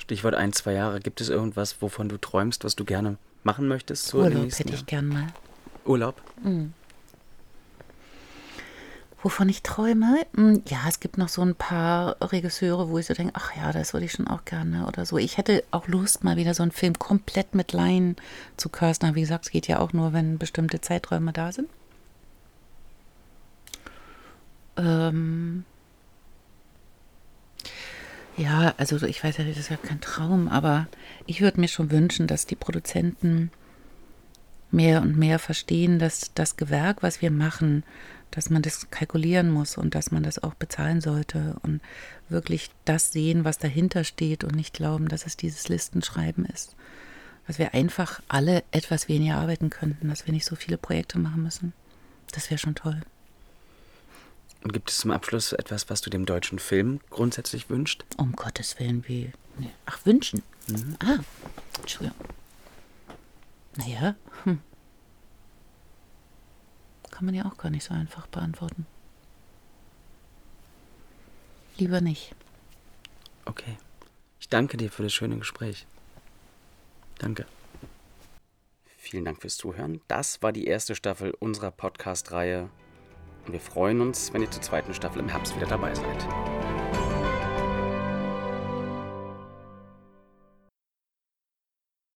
Stichwort ein, zwei Jahre. Gibt es irgendwas, wovon du träumst, was du gerne machen möchtest? So Urlaub hätte ich gern mal. Urlaub? Mhm. Wovon ich träume? Hm, ja, es gibt noch so ein paar Regisseure, wo ich so denke, ach ja, das würde ich schon auch gerne oder so. Ich hätte auch Lust, mal wieder so einen Film komplett mit Laien zu casten. Wie gesagt, es geht ja auch nur, wenn bestimmte Zeiträume da sind. Ähm ja, also ich weiß ja, das ist ja kein Traum, aber ich würde mir schon wünschen, dass die Produzenten mehr und mehr verstehen, dass das Gewerk, was wir machen, dass man das kalkulieren muss und dass man das auch bezahlen sollte und wirklich das sehen, was dahinter steht und nicht glauben, dass es dieses Listenschreiben ist. Dass wir einfach alle etwas weniger arbeiten könnten, dass wir nicht so viele Projekte machen müssen. Das wäre schon toll. Und gibt es zum Abschluss etwas, was du dem deutschen Film grundsätzlich wünscht? Um Gottes Willen, wie. Nee. Ach, wünschen. Mhm. Ah, Entschuldigung. Naja, hm kann man ja auch gar nicht so einfach beantworten. Lieber nicht. Okay. Ich danke dir für das schöne Gespräch. Danke. Vielen Dank fürs Zuhören. Das war die erste Staffel unserer Podcast-Reihe. Wir freuen uns, wenn ihr zur zweiten Staffel im Herbst wieder dabei seid.